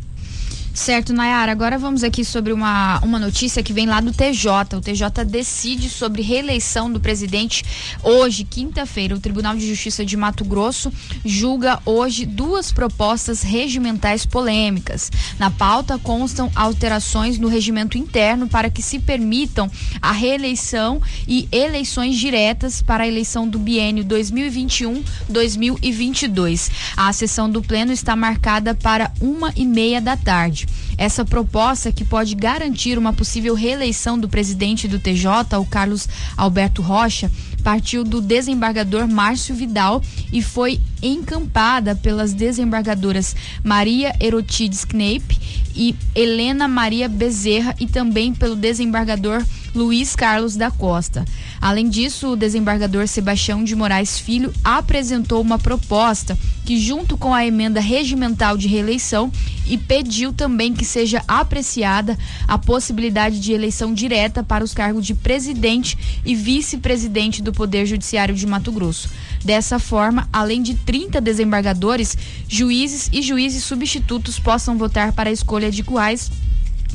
Certo, Nayara. Agora vamos aqui sobre uma, uma notícia que vem lá do TJ. O TJ decide sobre reeleição do presidente hoje, quinta-feira. O Tribunal de Justiça de Mato Grosso julga hoje duas propostas regimentais polêmicas. Na pauta constam alterações no regimento interno para que se permitam a reeleição e eleições diretas para a eleição do biênio 2021-2022. A sessão do Pleno está marcada para uma e meia da tarde. Essa proposta, que pode garantir uma possível reeleição do presidente do TJ, o Carlos Alberto Rocha, partiu do desembargador Márcio Vidal e foi encampada pelas desembargadoras Maria Erotides Kneip e Helena Maria Bezerra e também pelo desembargador Luiz Carlos da Costa. Além disso, o desembargador Sebastião de Moraes Filho apresentou uma proposta que, junto com a emenda regimental de reeleição, e pediu também que seja apreciada a possibilidade de eleição direta para os cargos de presidente e vice-presidente do Poder Judiciário de Mato Grosso. Dessa forma, além de 30 desembargadores, juízes e juízes substitutos possam votar para a escolha de quais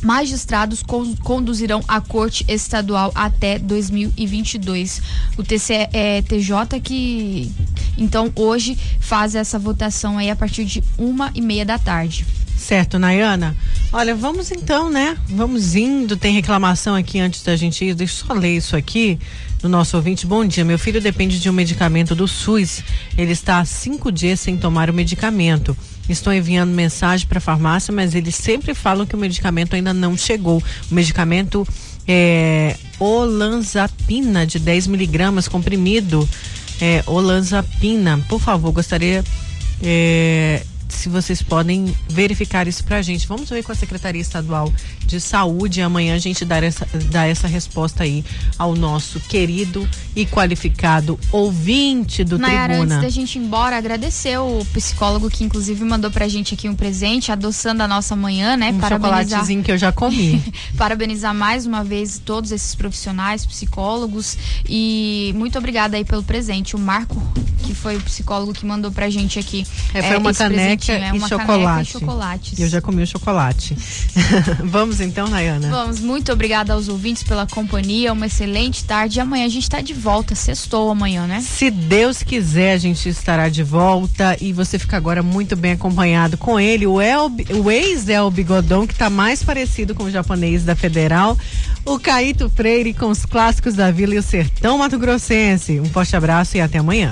magistrados conduzirão a corte estadual até 2022. O TC, é, TJ que então hoje faz essa votação aí a partir de uma e meia da tarde. Certo, Nayana. Olha, vamos então, né? Vamos indo. Tem reclamação aqui antes da gente ir. Deixa eu só ler isso aqui do nosso ouvinte. Bom dia, meu filho depende de um medicamento do SUS. Ele está há cinco dias sem tomar o medicamento. Estou enviando mensagem para a farmácia, mas eles sempre falam que o medicamento ainda não chegou. O medicamento é olanzapina de 10 miligramas comprimido. É, olanzapina. Por favor, gostaria é, se vocês podem verificar isso para a gente. Vamos ver com a Secretaria Estadual de Saúde. Amanhã a gente dar essa, dar essa resposta aí ao nosso querido e qualificado ouvinte do Nayara, Tribuna. antes da gente ir embora, agradecer o psicólogo que inclusive mandou pra gente aqui um presente, adoçando a nossa manhã, né? Um Parabenizar... chocolatezinho que eu já comi. (laughs) Parabenizar mais uma vez todos esses profissionais, psicólogos e muito obrigada aí pelo presente. O Marco, que foi o psicólogo que mandou pra gente aqui. É, foi uma caneca, é, e, uma chocolate. caneca e chocolates. Eu já comi o chocolate. (laughs) Vamos então, Nayana? Vamos, muito obrigada aos ouvintes pela companhia, uma excelente tarde. E amanhã a gente está de volta, sextou amanhã, né? Se Deus quiser, a gente estará de volta e você fica agora muito bem acompanhado com ele, o, El, o ex-El Bigodon, que está mais parecido com o japonês da Federal, o Caíto Freire com os clássicos da Vila e o Sertão Mato Grossense. Um forte abraço e até amanhã.